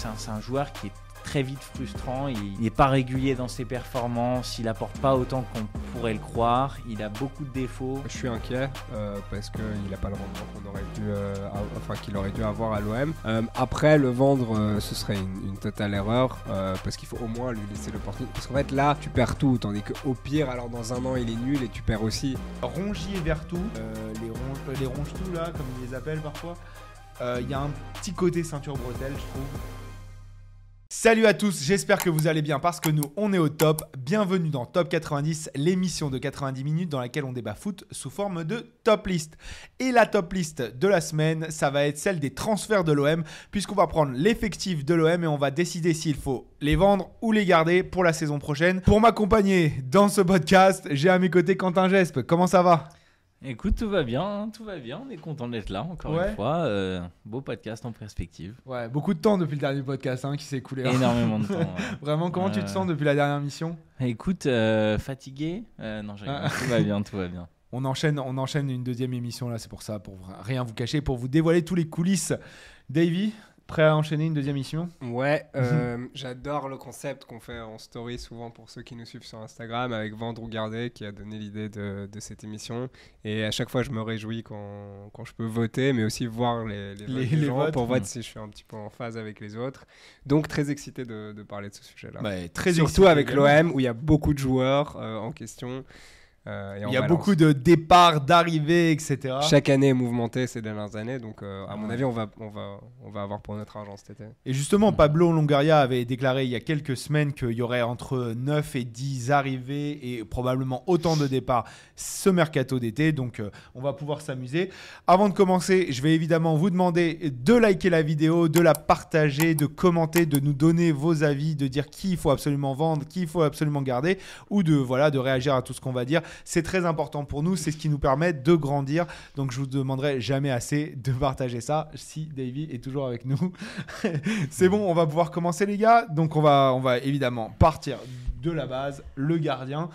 c'est un, un joueur qui est très vite frustrant. Il n'est pas régulier dans ses performances. Il apporte pas autant qu'on pourrait le croire. Il a beaucoup de défauts. Je suis inquiet euh, parce qu'il n'a pas le rendement qu'on aurait dû, euh, enfin qu'il aurait dû avoir à l'OM. Euh, après, le vendre, euh, ce serait une, une totale erreur euh, parce qu'il faut au moins lui laisser l'opportunité. Parce qu'en fait, là, tu perds tout, tandis qu'au pire, alors dans un an, il est nul et tu perds aussi. Rongier Vertou, euh, les, ronge, euh, les ronge-tout là, comme ils les appellent parfois. Euh, Il y a un petit côté ceinture bretelle, je trouve. Salut à tous, j'espère que vous allez bien parce que nous on est au top. Bienvenue dans Top 90, l'émission de 90 minutes dans laquelle on débat foot sous forme de top list. Et la top list de la semaine, ça va être celle des transferts de l'OM, puisqu'on va prendre l'effectif de l'OM et on va décider s'il faut les vendre ou les garder pour la saison prochaine. Pour m'accompagner dans ce podcast, j'ai à mes côtés Quentin Gespe. Comment ça va? Écoute, tout va bien, hein, tout va bien. On est content d'être là encore Ouais. une fois. Euh, beau podcast en perspective. Ouais, beaucoup de temps depuis le dernier podcast hein, qui s'est écoulé. hein. Énormément de temps. ouais. Vraiment, comment tu te sens depuis la dernière mission? Écoute, euh, fatigué? Euh, Non. Ah. tout va bien, tout va bien. on enchaîne, on enchaîne une deuxième émission là, c'est pour ça, pour rien vous cacher, pour vous dévoiler tous les coulisses. Davy, prêt à enchaîner une deuxième émission Ouais, euh, j'adore le concept qu'on fait en story souvent pour ceux qui nous suivent sur Instagram avec Vendre ou Garder qui a donné l'idée de, de cette émission. Et à chaque fois, je me réjouis quand, quand je peux voter, mais aussi voir les, les, votes Les- des les gens votes. pour voir Mm. si je suis un petit peu en phase avec les autres. Donc très excité de, de parler de ce sujet-là. Bah, Très Surtout avec l'OM où il y a beaucoup de joueurs euh, en question. Euh, Il y a balance. beaucoup de départs, d'arrivées, etc. Chaque année est mouvementée ces dernières années, donc euh, à mon Ouais. avis, on va, on, va, on va avoir pour notre argent cet été. Et justement, Pablo Longoria avait déclaré il y a quelques semaines qu'il y aurait entre 9 et 10 arrivées et probablement autant de départs ce mercato d'été. Donc, euh, on va pouvoir s'amuser. Avant de commencer, je vais évidemment vous demander de liker la vidéo, de la partager, de commenter, de nous donner vos avis, de dire qui il faut absolument vendre, qui il faut absolument garder ou de, voilà, de réagir à tout ce qu'on va dire. C'est très important pour nous. C'est ce qui nous permet de grandir. Donc, je vous demanderai jamais assez de partager ça si Davy est toujours avec nous. C'est bon, on va pouvoir commencer les gars. Donc on va, on va évidemment partir de la base, le gardien.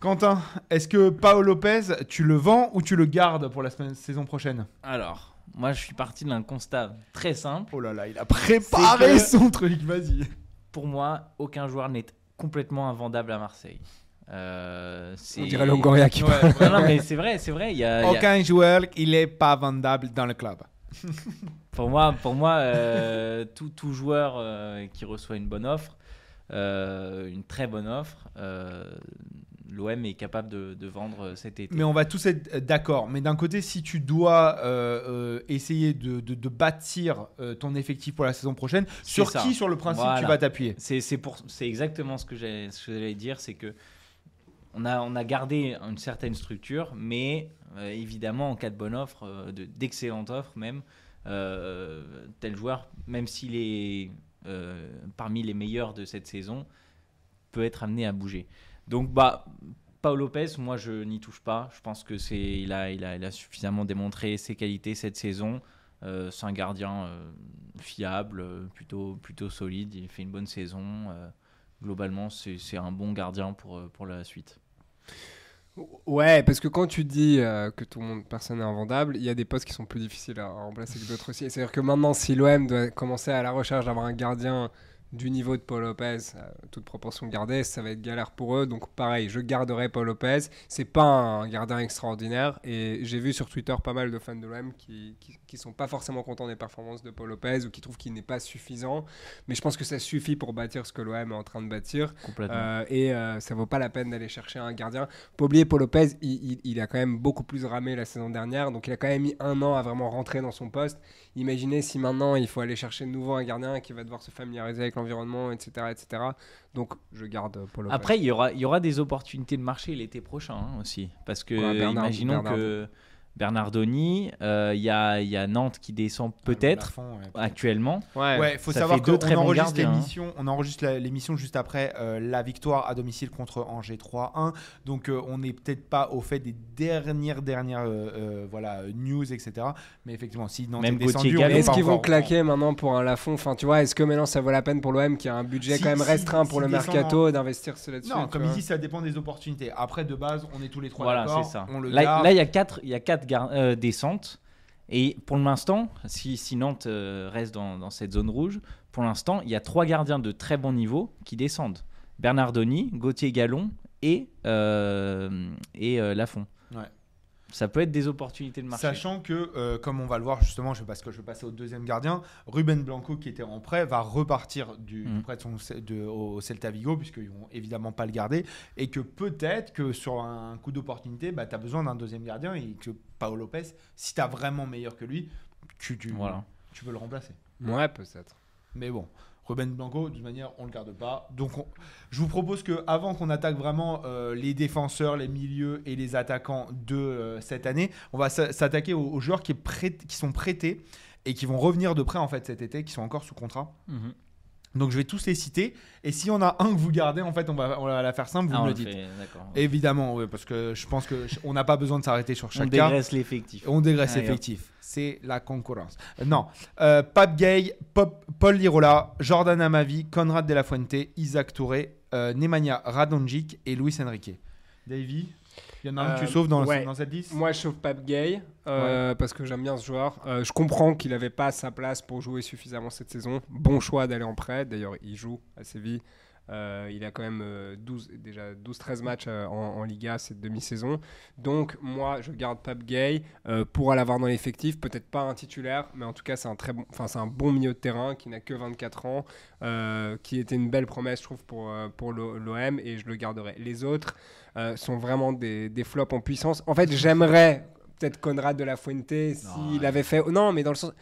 Quentin, est-ce que Paolo Lopez, tu le vends ou tu le gardes pour la semaine- saison prochaine? Alors, moi, je suis parti d'un constat très simple. Oh là là, il a préparé que- son truc, vas-y. Pour moi, aucun joueur n'est complètement invendable à Marseille. Euh, On dirait Longoria qui Ouais, Non, non, mais c'est vrai, c'est vrai. Il y a, il y a- Aucun joueur, il est pas vendable dans le club. Pour moi, pour moi euh, tout, tout joueur euh, qui reçoit une bonne offre, euh, une très bonne offre, euh, l'OM est capable de, de vendre cet été. Mais on va tous être d'accord. Mais d'un côté, si tu dois euh, euh, essayer de, de- de bâtir euh, ton effectif pour la saison prochaine, sur ça. qui, sur le principe, Voilà. tu vas t'appuyer? C'est c'est pour c'est exactement ce que j'ai- ce que j'allais dire, c'est que on a on a gardé une certaine structure, mais euh, évidemment en cas de bonne offre, euh, de- d'excellente offre même, euh, tel joueur, même s'il est parmi les meilleurs de cette saison, peut être amené à bouger. Donc bah Paul Lopez, moi je n'y touche pas. Je pense que c'est a, il a il a suffisamment démontré ses qualités cette saison. C'est un gardien fiable, plutôt, plutôt solide. Il fait une bonne saison. Globalement, c'est c'est un bon gardien pour, euh, pour la suite. Ouais, parce que quand tu dis euh, que tout le monde, personne n'est invendable, il y a des postes qui sont plus difficiles à remplacer que d'autres aussi. C'est-à-dire que maintenant, si l'OM doit commencer à la recherche d'avoir un gardien du niveau de Paul Lopez, euh, toute proportion gardée, ça va être galère pour eux. Donc pareil, je garderai Paul Lopez. C'est pas un gardien extraordinaire. Et j'ai vu sur Twitter pas mal de fans de l'OM qui, qui, qui sont pas forcément contents des performances de Paul Lopez ou qui trouvent qu'il n'est pas suffisant. Mais je pense que ça suffit pour bâtir ce que l'OM est en train de bâtir. Complètement. Euh, et euh, ça vaut pas la peine d'aller chercher un gardien. Pas oublier, Paul Lopez, il, il- il a quand même beaucoup plus ramé la saison dernière, donc il a quand même mis un an à vraiment rentrer dans son poste. Imaginez si maintenant il faut aller chercher de nouveau un gardien qui va devoir se familiariser avec l'environnement, etc., etc. Donc je garde Paul. Après, il y aura, il y aura des opportunités de marché l'été prochain hein, aussi. Parce que, Quoi, Bernard- imaginons que Bernardoni, euh, il y, a, il y a Nantes qui descend peut-être Plafond, ouais. actuellement. ouais, Ouais, faut ça savoir qu'on enregistre hein. l'émission, on enregistre l'émission juste après euh, la victoire à domicile contre Angers 3-1. Donc euh, on n'est peut-être pas au fait des dernières dernières euh, euh, voilà news etc. Mais effectivement, si Nantes Même est descendu, Est-ce qu'ils vont claquer maintenant pour un Lafont Enfin, tu vois, est-ce que maintenant ça vaut la peine pour l'OM qui a un budget Si- quand même si- restreint pour si le mercato d'investir ce là-dessus Non, comme dit, ça dépend des opportunités. Après, de base, on est tous les trois Voilà, d'accord. là, il y a quatre, il y a quatre gar- euh, descentes. Et pour l'instant, si, si Nantes euh, reste dans, dans cette zone rouge, pour l'instant, il y a trois gardiens de très bon niveau qui descendent Bernardoni, Gauthier Gallon et, euh, et Lafont. Ouais. Ça peut être des opportunités de marché. Sachant que, euh, comme on va le voir justement, je, parce que je vais passer au deuxième gardien, Ruben Blanco, qui était en prêt, va repartir du, Mm. du prêt de son, de- au Celta Vigo, puisqu'ils vont évidemment pas le garder. Et que peut-être que sur un coup d'opportunité, bah, tu as besoin d'un deuxième gardien et que Paolo Lopez, si tu as vraiment meilleur que lui, tu, tu, Voilà. tu peux le remplacer. Ouais, peut-être. Mais bon, Ruben Blanco, de toute manière, on le garde pas. Donc, on- je vous propose que avant qu'on attaque vraiment euh, les défenseurs, les milieux et les attaquants de euh, cette année, on va s'a- s'attaquer aux, aux joueurs qui, est prêt- qui sont prêtés et qui vont revenir de près en fait cet été, qui sont encore sous contrat. Mhm. Donc, je vais tous les citer. Et s'il y en a un que vous gardez, en fait, on va, on va la faire simple, vous Ah, on me le dites. fait. Évidemment, oui, parce que je pense que ch- on n'a pas besoin de s'arrêter sur On chaque cas. dégraisse l'effectif. On dégraisse Ah, l'effectif. C'est la concurrence. Euh, non. Euh, Pape Gay, Pop- Paul Lirola, Jordan Amavi, Conrad De La Fuente, Isaac Touré, euh, Nemanja Radonjic et Luis Enrique. Davy, il y en a un que Euh, tu sauves dans, ouais. dans cette liste Moi, je sauve Pape Gay euh, parce que j'aime bien ce joueur. Euh, je comprends qu'il n'avait pas sa place pour jouer suffisamment cette saison. Bon choix d'aller en prêt. D'ailleurs, il joue à Séville. Euh, il a quand même euh, 12, déjà 12-13 matchs euh, en, en Liga cette demi-saison. Donc, moi, je garde Pape Gay euh, pour l'avoir dans l'effectif. Peut-être pas un titulaire, mais en tout cas, c'est un, très bon, un bon milieu de terrain qui n'a que 24 ans, euh, qui était une belle promesse, je trouve, pour, euh, pour l'OM et je le garderai. Les autres euh, sont vraiment des, des flops en puissance. En fait, j'aimerais peut-être Conrad de la Fuente s'il ouais. avait fait. Non, mais dans le sens.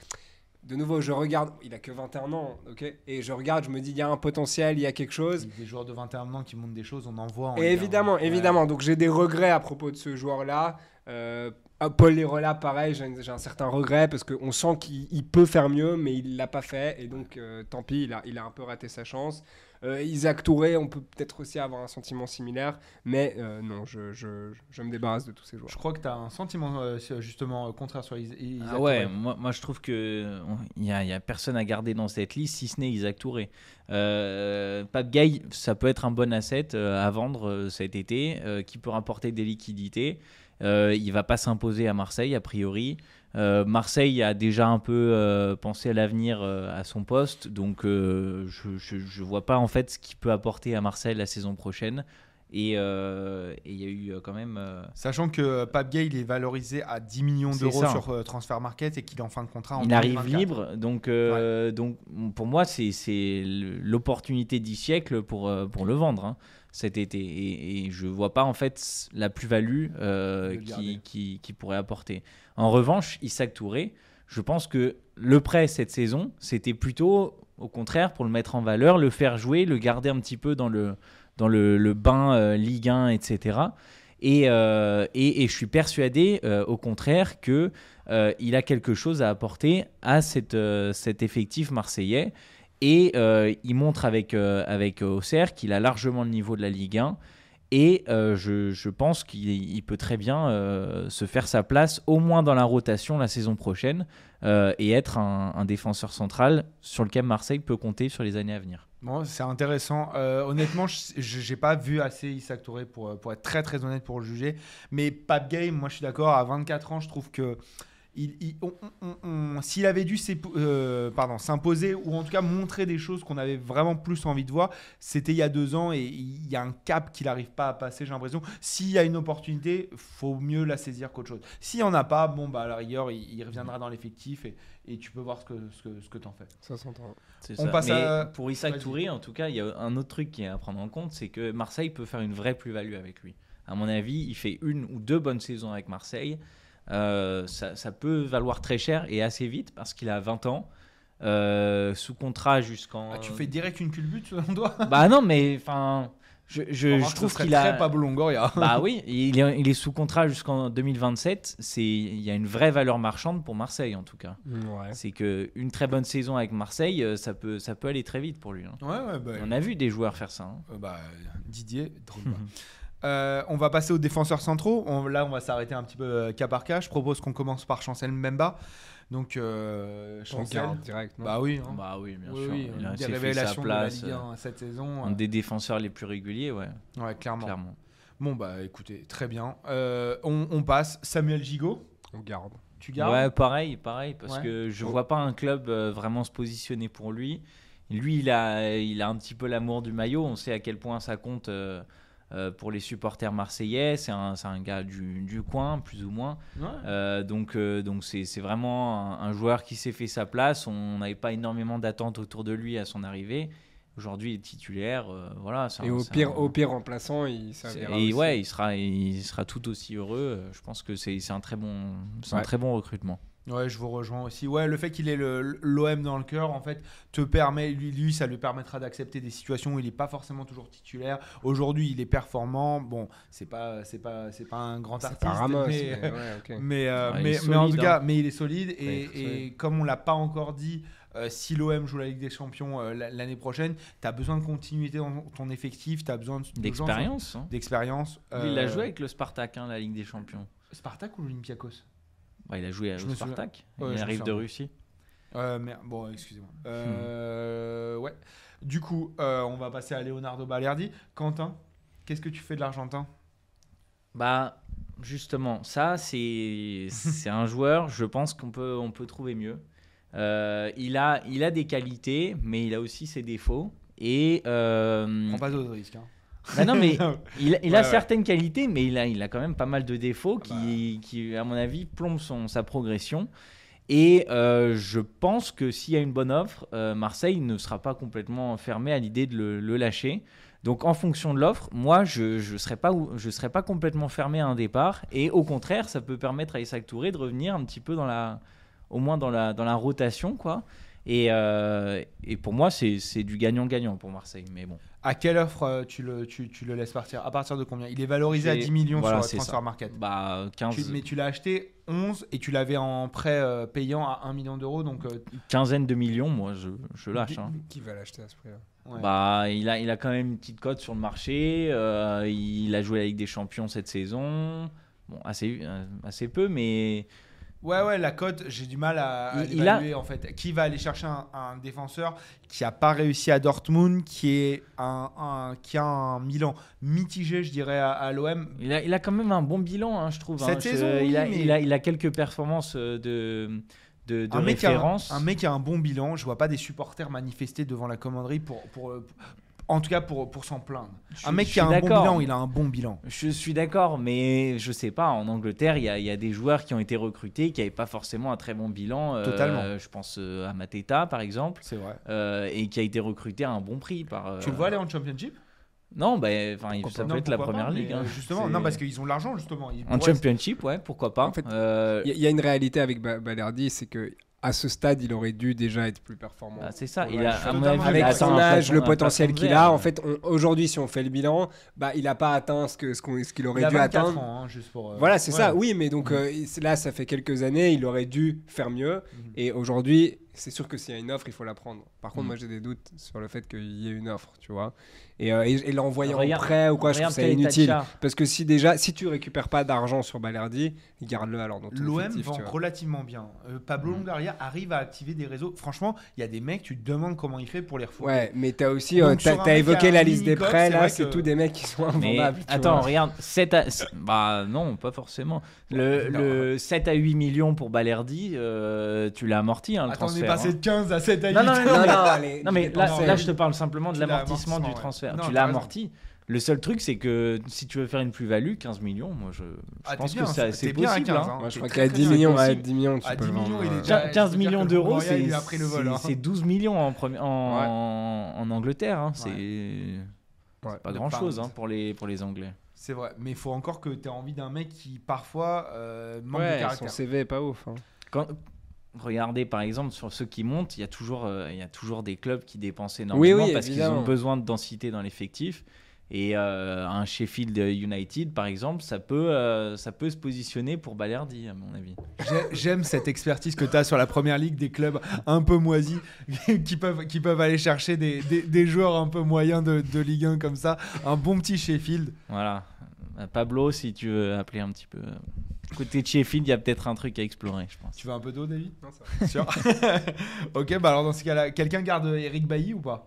De nouveau, je regarde, il a que 21 ans, ok Et je regarde, je me dis, il y a un potentiel, il y a quelque chose. Des joueurs de 21 ans qui montrent des choses, on en voit. en Et évidemment, Ouais. évidemment. Donc j'ai des regrets à propos de ce joueur-là. Euh, Paul Lirola, pareil, j'ai un, certain regret parce qu'on sent qu'il il peut faire mieux, mais il l'a pas fait. Et donc, euh, tant pis, il a, il a un peu raté sa chance. Euh, Isaac Touré, on peut peut-être aussi avoir un sentiment similaire, mais euh, non, je, je, je me débarrasse de tous ces joueurs. Je crois que tu as un sentiment euh, justement euh, contraire sur Is- Isaac Ah ouais, Touré. moi, moi je trouve que il y, a- y a personne à garder dans cette liste si ce n'est Isaac Touré. Euh, Pape Gay, ça peut être un bon asset euh, à vendre euh, cet été, euh, qui peut rapporter des liquidités. Euh, il va pas s'imposer à Marseille a priori. Euh, Marseille a déjà un peu euh, pensé à l'avenir euh, à son poste, donc je, je vois pas en fait ce qu'il peut apporter à Marseille la saison prochaine. Et euh, et il y a eu euh, quand même. euh, Sachant que Pape Gay, il est valorisé à 10 millions d'euros ça. sur euh, Transfer Market et qu'il est en fin de contrat en il arrive 2024. libre, donc, donc pour moi, c'est l'opportunité du siècle pour, pour le vendre hein, cet été. Et, et je vois pas en fait la plus-value qui, qui pourrait apporter. En revanche, Isaac Touré, je pense que le prêt cette saison, c'était plutôt au contraire pour le mettre en valeur, le faire jouer, le garder un petit peu dans le, dans le, bain euh, Ligue 1, etc. Et, euh, et, je suis persuadé, euh, au contraire, que il a quelque chose à apporter à cet effectif marseillais. Et il montre avec, avec Auxerre qu'il a largement le niveau de la Ligue 1. Et je, pense qu'il il peut très bien se faire sa place, au moins dans la rotation la saison prochaine, et être un défenseur central sur lequel Marseille peut compter sur les années à venir. Bon, c'est intéressant. Euh, honnêtement, je n'ai pas vu assez Isaac Touré pour, euh, pour être très très honnête pour le juger. Mais Pape Gay, moi je suis d'accord, à 24 ans, je trouve que il, il- on- on- on- s'il avait dû euh, pardon, s'imposer ou en tout cas montrer des choses qu'on avait vraiment plus envie de voir, c'était il y a deux ans et il y a un cap qu'il n'arrive pas à passer, j'ai l'impression. S'il y a une opportunité, faut mieux la saisir qu'autre chose. S'il n'y en a pas, bon, bah, à la rigueur, il, il reviendra dans l'effectif et, et tu peux voir ce que, ce que, ce que tu en fais. Ça s'entend. C'est On ça. passe Mais à- Pour Isaac Vas-y. Touré, en tout cas, il y a un autre truc qui est à prendre en compte, c'est que Marseille peut faire une vraie plus-value avec lui. À mon avis, il fait une ou deux bonnes saisons avec Marseille. Euh, ça, ça peut valoir très cher et assez vite parce qu'il a 20 ans, euh, sous contrat jusqu'en. Ah, tu fais direct une culbute selon toi? Bah non, mais enfin, je, trouve serait qu'il très a. Pablo Longoria. Bah oui, il est, il est sous contrat jusqu'en 2027. C'est, il y a une vraie valeur marchande pour Marseille en tout cas. Ouais. C'est que une très bonne saison avec Marseille, euh, ça peut, ça peut aller très vite pour lui. hein. Ouais, ouais, bah, On a vu des joueurs faire ça. hein. euh, bah, Didier, Drogba. Euh, on va passer aux défenseurs centraux. On- là, on va s'arrêter un petit peu euh, cas par cas. Je propose qu'on commence par Chancel Mbemba. Donc, euh, On Chancel. garde direct. non Bah oui. hein. Bah oui, bien Oui, sûr. oui, Il a des s'est fait sa révélations place. de la Ligue euh, 1 cette saison. Un euh, des défenseurs les plus réguliers, ouais, Ouais, clairement. clairement. Bon, bah écoutez, très bien. Euh, on, on passe. Samuel Gigot, On garde. tu gardes Ouais, pareil, pareil, parce Ouais. que je Oh. vois pas un club euh, vraiment se positionner pour lui. Lui, il a, il a un petit peu l'amour du maillot. On sait à quel point ça compte euh, pour les supporters marseillais. C'est un, un gars du, du coin, plus ou moins. Euh, donc, euh, donc c'est, vraiment un, un joueur qui s'est fait sa place. On n'avait pas énormément d'attentes autour de lui à son arrivée. Aujourd'hui, il est titulaire. voilà. Et un- au pire, au pire remplaçant, il et ouais, il sera, il sera tout aussi heureux. Je pense que c'est, un très bon, c'est un Ouais. très bon recrutement. Ouais, je vous rejoins aussi. Ouais, le fait qu'il ait l'OM dans le cœur, en fait, te permet, lui, lui ça lui permettra d'accepter des situations où il n'est pas forcément toujours titulaire. Aujourd'hui, il est performant. Bon, c'est pas, c'est pas, c'est pas un grand artiste, pas Ramos, mais, mais ouais, ok. mais, euh, Ouais, mais, en tout cas, hein. mais il est solide. Et, est comme on l'a pas encore dit, euh, si l'OM joue la Ligue des Champions euh, la- l'année prochaine, tu as besoin de continuité dans ton effectif, tu as besoin de, de gens- D'expérience. hein. D'expérience. Il a joué avec le Spartak, hein, la Ligue des Champions. Spartak ou l'Olympiakos? Bah, il a joué Je me souviens. Spartak. Je il arrive de souviens. Russie. Euh, merde, bon, excusez-moi. Euh, Ouais. Du coup, euh, on va passer à Leonardo Balerdi. Quentin, qu'est-ce que tu fais de l'Argentin? Bah, justement, ça, c'est c'est un joueur, je pense qu'on peut, on peut trouver mieux. Euh, il, a, il a des qualités, mais il a aussi ses défauts. Et. Prends pas d'autres risques. Hein. bah non, mais il, a ouais. certaines qualités, mais il a, il a quand même pas mal de défauts qui, qui, à mon avis, plombent son, sa progression. Et euh, je pense que s'il y a une bonne offre, euh, Marseille ne sera pas complètement fermé à l'idée de le, le lâcher. Donc en fonction de l'offre, moi je ne je serais, serais pas complètement fermé à un départ. Et au contraire, ça peut permettre à Isaac Touré de revenir un petit peu dans la, au moins dans la, dans la rotation. quoi. Et, euh, et pour moi, c'est du gagnant-gagnant pour Marseille. Mais bon. À quelle offre euh, tu le, tu, tu le laisses partir? À partir de combien? Il est valorisé à J'ai- 10 millions voilà, sur le ça. transfer market. Bah, 15, Tu- mais tu l'as acheté 11 et tu l'avais en prêt euh, payant à 1 million d'euros. Donc, euh, quinzaine de millions, moi je, je lâche. hein. Qui va l'acheter à ce prix-là? Ouais. Bah, il a, il a quand même une petite cote sur le marché. euh, il a joué la Ligue des Champions cette saison. Bon, assez, assez peu, mais Ouais, ouais, la cote, j'ai du mal à, à Il- il a- l'évaluer en fait. Qui va aller chercher un, un défenseur qui a pas réussi à Dortmund, qui, est un, un- qui a un Milan mitigé, je dirais, à, à l'OM il a, il a quand même un bon bilan, hein, je trouve. hein. Cette Je- saison, oui, il, a, mais- il, a, il a quelques performances euh, de, de, de un mec, a, référence. un mec qui a un bon bilan, je vois pas des supporters manifester devant la commanderie pour, pour, pour- en tout cas pour, pour s'en plaindre. Je- un mec qui a un bon bilan, il a un bon bilan. Je suis d'accord, mais je sais pas. En Angleterre, il y a, il y a des joueurs qui ont été recrutés qui n'avaient pas forcément un très bon bilan. euh, Totalement. Je pense euh, à Mateta, par exemple, C'est vrai. euh, et qui a été recruté à un bon prix par. euh, Tu le vois aller en championship? Non, bah, enfin, ça peut Non, être la première pas, ligue. hein. Justement, non, parce qu'ils ont de l'argent, justement. Ils En pourraient- championship, ouais, pourquoi pas. En fait, Euh, Il y, a- il y a une réalité avec Ba- Balerdi, c'est que à ce stade, il aurait dû déjà être plus performant. bah, c'est ça. Il a, à mon avis, Avec son âge, le potentiel qu'il a, en fait, aujourd'hui, si on fait le bilan, bah, il n'a pas atteint ce que ce qu'on- ce qu'il aurait Il a dû 24 atteindre. ans, hein, juste pour. euh, Voilà, c'est ouais. ça. Oui, mais donc euh, c'est- là, ça fait quelques années, il aurait dû faire mieux. Mhm. Et aujourd'hui, c'est sûr que s'il y a une offre, il faut la prendre. Par contre, Mhm. moi, j'ai des doutes sur le fait qu'il y ait une offre, tu vois. Et, euh, et, et l'envoyer en prêt ou quoi, je trouve ça inutile. Parce que si déjà, si tu récupères pas d'argent sur Balerdi, garde-le alors dans ton L'OM vend relativement bien. Euh, Pablo Mm. Longaria arrive à activer des réseaux. Franchement, il y a des mecs, tu te demandes comment il fait pour les refouler. Ouais, mais t'as aussi, euh, t'as évoqué la liste des prêts, c'est là, c'est que- tous des mecs qui sont invendables. attends, vois. regarde, 7 à... bah non, pas forcément. Le, Non. le 7 à 8 millions pour Balerdi, euh, tu l'as amorti hein, le transfert. Passé hein. de 15 à 7 à 8. Non, non, non, Non, mais- non, allez, Non mais là, là, je te parle simplement de l'amortissement amorti, du ouais. transfert. Non, tu l'as amorti. Le seul truc, c'est que si tu veux faire une plus-value, 15 millions, moi je, je Ah, pense bien, que c'est c'est bien à possible. 15, hein. hein. Moi, je crois qu'à très 10 bien millions, possible. à 10 millions, tu À peux 10 le vendre. millions, il est ouais. déjà- 15 15 c'est-à-dire millions d'euros, c'est il a pris le vol, c'est- hein. c'est 12 millions en, premi- en, en Angleterre. hein. C'est Ouais. pas grand-chose hein, pour, les, pour les Anglais. C'est vrai, mais il faut encore que tu aies envie d'un mec qui parfois euh, manque de Ouais, son caractère. CV est pas ouf. hein. Quand, regardez par exemple sur ceux qui montent, il y a toujours, euh, il y a toujours des clubs qui dépensent énormément oui, parce qu'ils ont besoin de densité dans l'effectif. Et euh, un Sheffield United, par exemple, ça peut, euh, ça peut se positionner pour Balerdi, à mon avis. J'ai- J'aime cette expertise que tu as sur la première ligue des clubs un peu moisis qui peuvent, qui peuvent aller chercher des, des, des joueurs un peu moyens de, de Ligue 1 comme ça. Un bon petit Sheffield. Voilà. Pablo, si tu veux appeler un petit peu. Euh, Côté de Sheffield, il y a peut-être un truc à explorer, je pense. Tu veux un peu d'eau, David? Non, ça va. Sûr. ok, bah alors dans ce cas-là, quelqu'un garde Eric Bailly ou pas?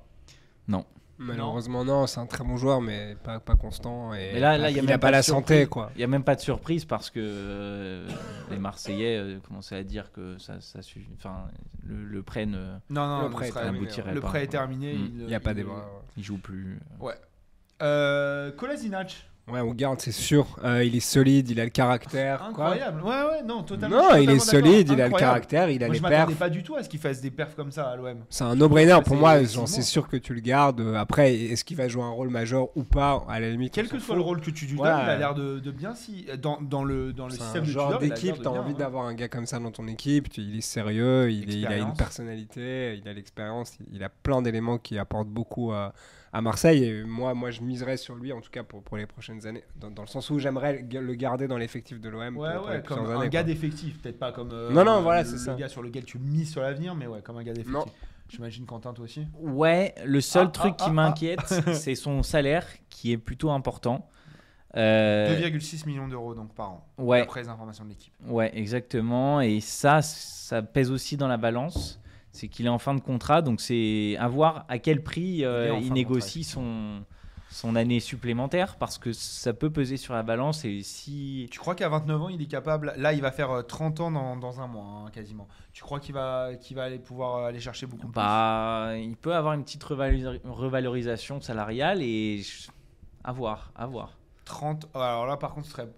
Malheureusement, non, c'est un très bon joueur, mais pas, pas constant. Et Mais là- là, il y a il même a pas pas la surprise. santé, quoi. Il n'y a même pas de surprise parce que euh, les Marseillais euh, commençaient à dire que ça, ça suffit. Enfin, le, le prêt ne Non, non, Le prêt est terminé, le pas. prêt est terminé. Mm. Il n'y a pas débat. il joue plus. Ouais. Euh, Kolasinac. Ouais, on garde, c'est sûr. Euh, il est solide, il a le caractère. quoi. Incroyable. Ouais, ouais, non, totalement. Non, il est solide, il a le caractère, il a Moi, les je m'attendais perfs. pas du tout à ce qu'il fasse des perfs comme ça à l'OM. C'est un no-brainer pour moi. c'est sûr que tu le gardes. Euh, Après, est-ce qu'il va jouer un rôle majeur ou pas À la limite, Quel que soit le rôle que tu lui donnes, il a l'air de, de bien si dans, dans le dans le système un de genre d'équipe, t'as envie hein. d'avoir un gars comme ça dans ton équipe. tu- il est sérieux, il, est- il a une personnalité, il a l'expérience, il, il a plein d'éléments qui apportent beaucoup à, à Marseille. Et moi, moi, je miserais sur lui, en tout cas pour, pour les prochaines années, dans, dans le sens où j'aimerais le garder dans l'effectif de l'OM. Ouais, pour, pour ouais, les comme un années, gars d'effectif, peut-être pas comme euh, Non, non, voilà, le, le gars sur lequel tu mises sur l'avenir, mais ouais, comme un gars d'effectif. Non. J'imagine Quentin toi aussi. Ouais, le seul Ah, truc ah, qui ah, m'inquiète, c'est son salaire qui est plutôt important. Euh, 2,6 millions d'euros donc par an. ouais, D'après les informations de l'équipe. ouais, exactement. Et ça, ça pèse aussi dans la balance. C'est qu'il est en fin de contrat, donc c'est à voir à quel prix euh, Il de négocie son, son année supplémentaire, parce que ça peut peser sur la balance. Et si Tu crois qu'à 29 ans, il est capable Là, il va faire euh, 30 ans dans, dans un mois, hein, quasiment. Tu crois qu'il va, qu'il va aller pouvoir euh, aller chercher beaucoup plus? Bah, il peut avoir une petite revalorisa- revalorisation salariale et je- à voir, à voir. 30. Alors là, par contre, ce serait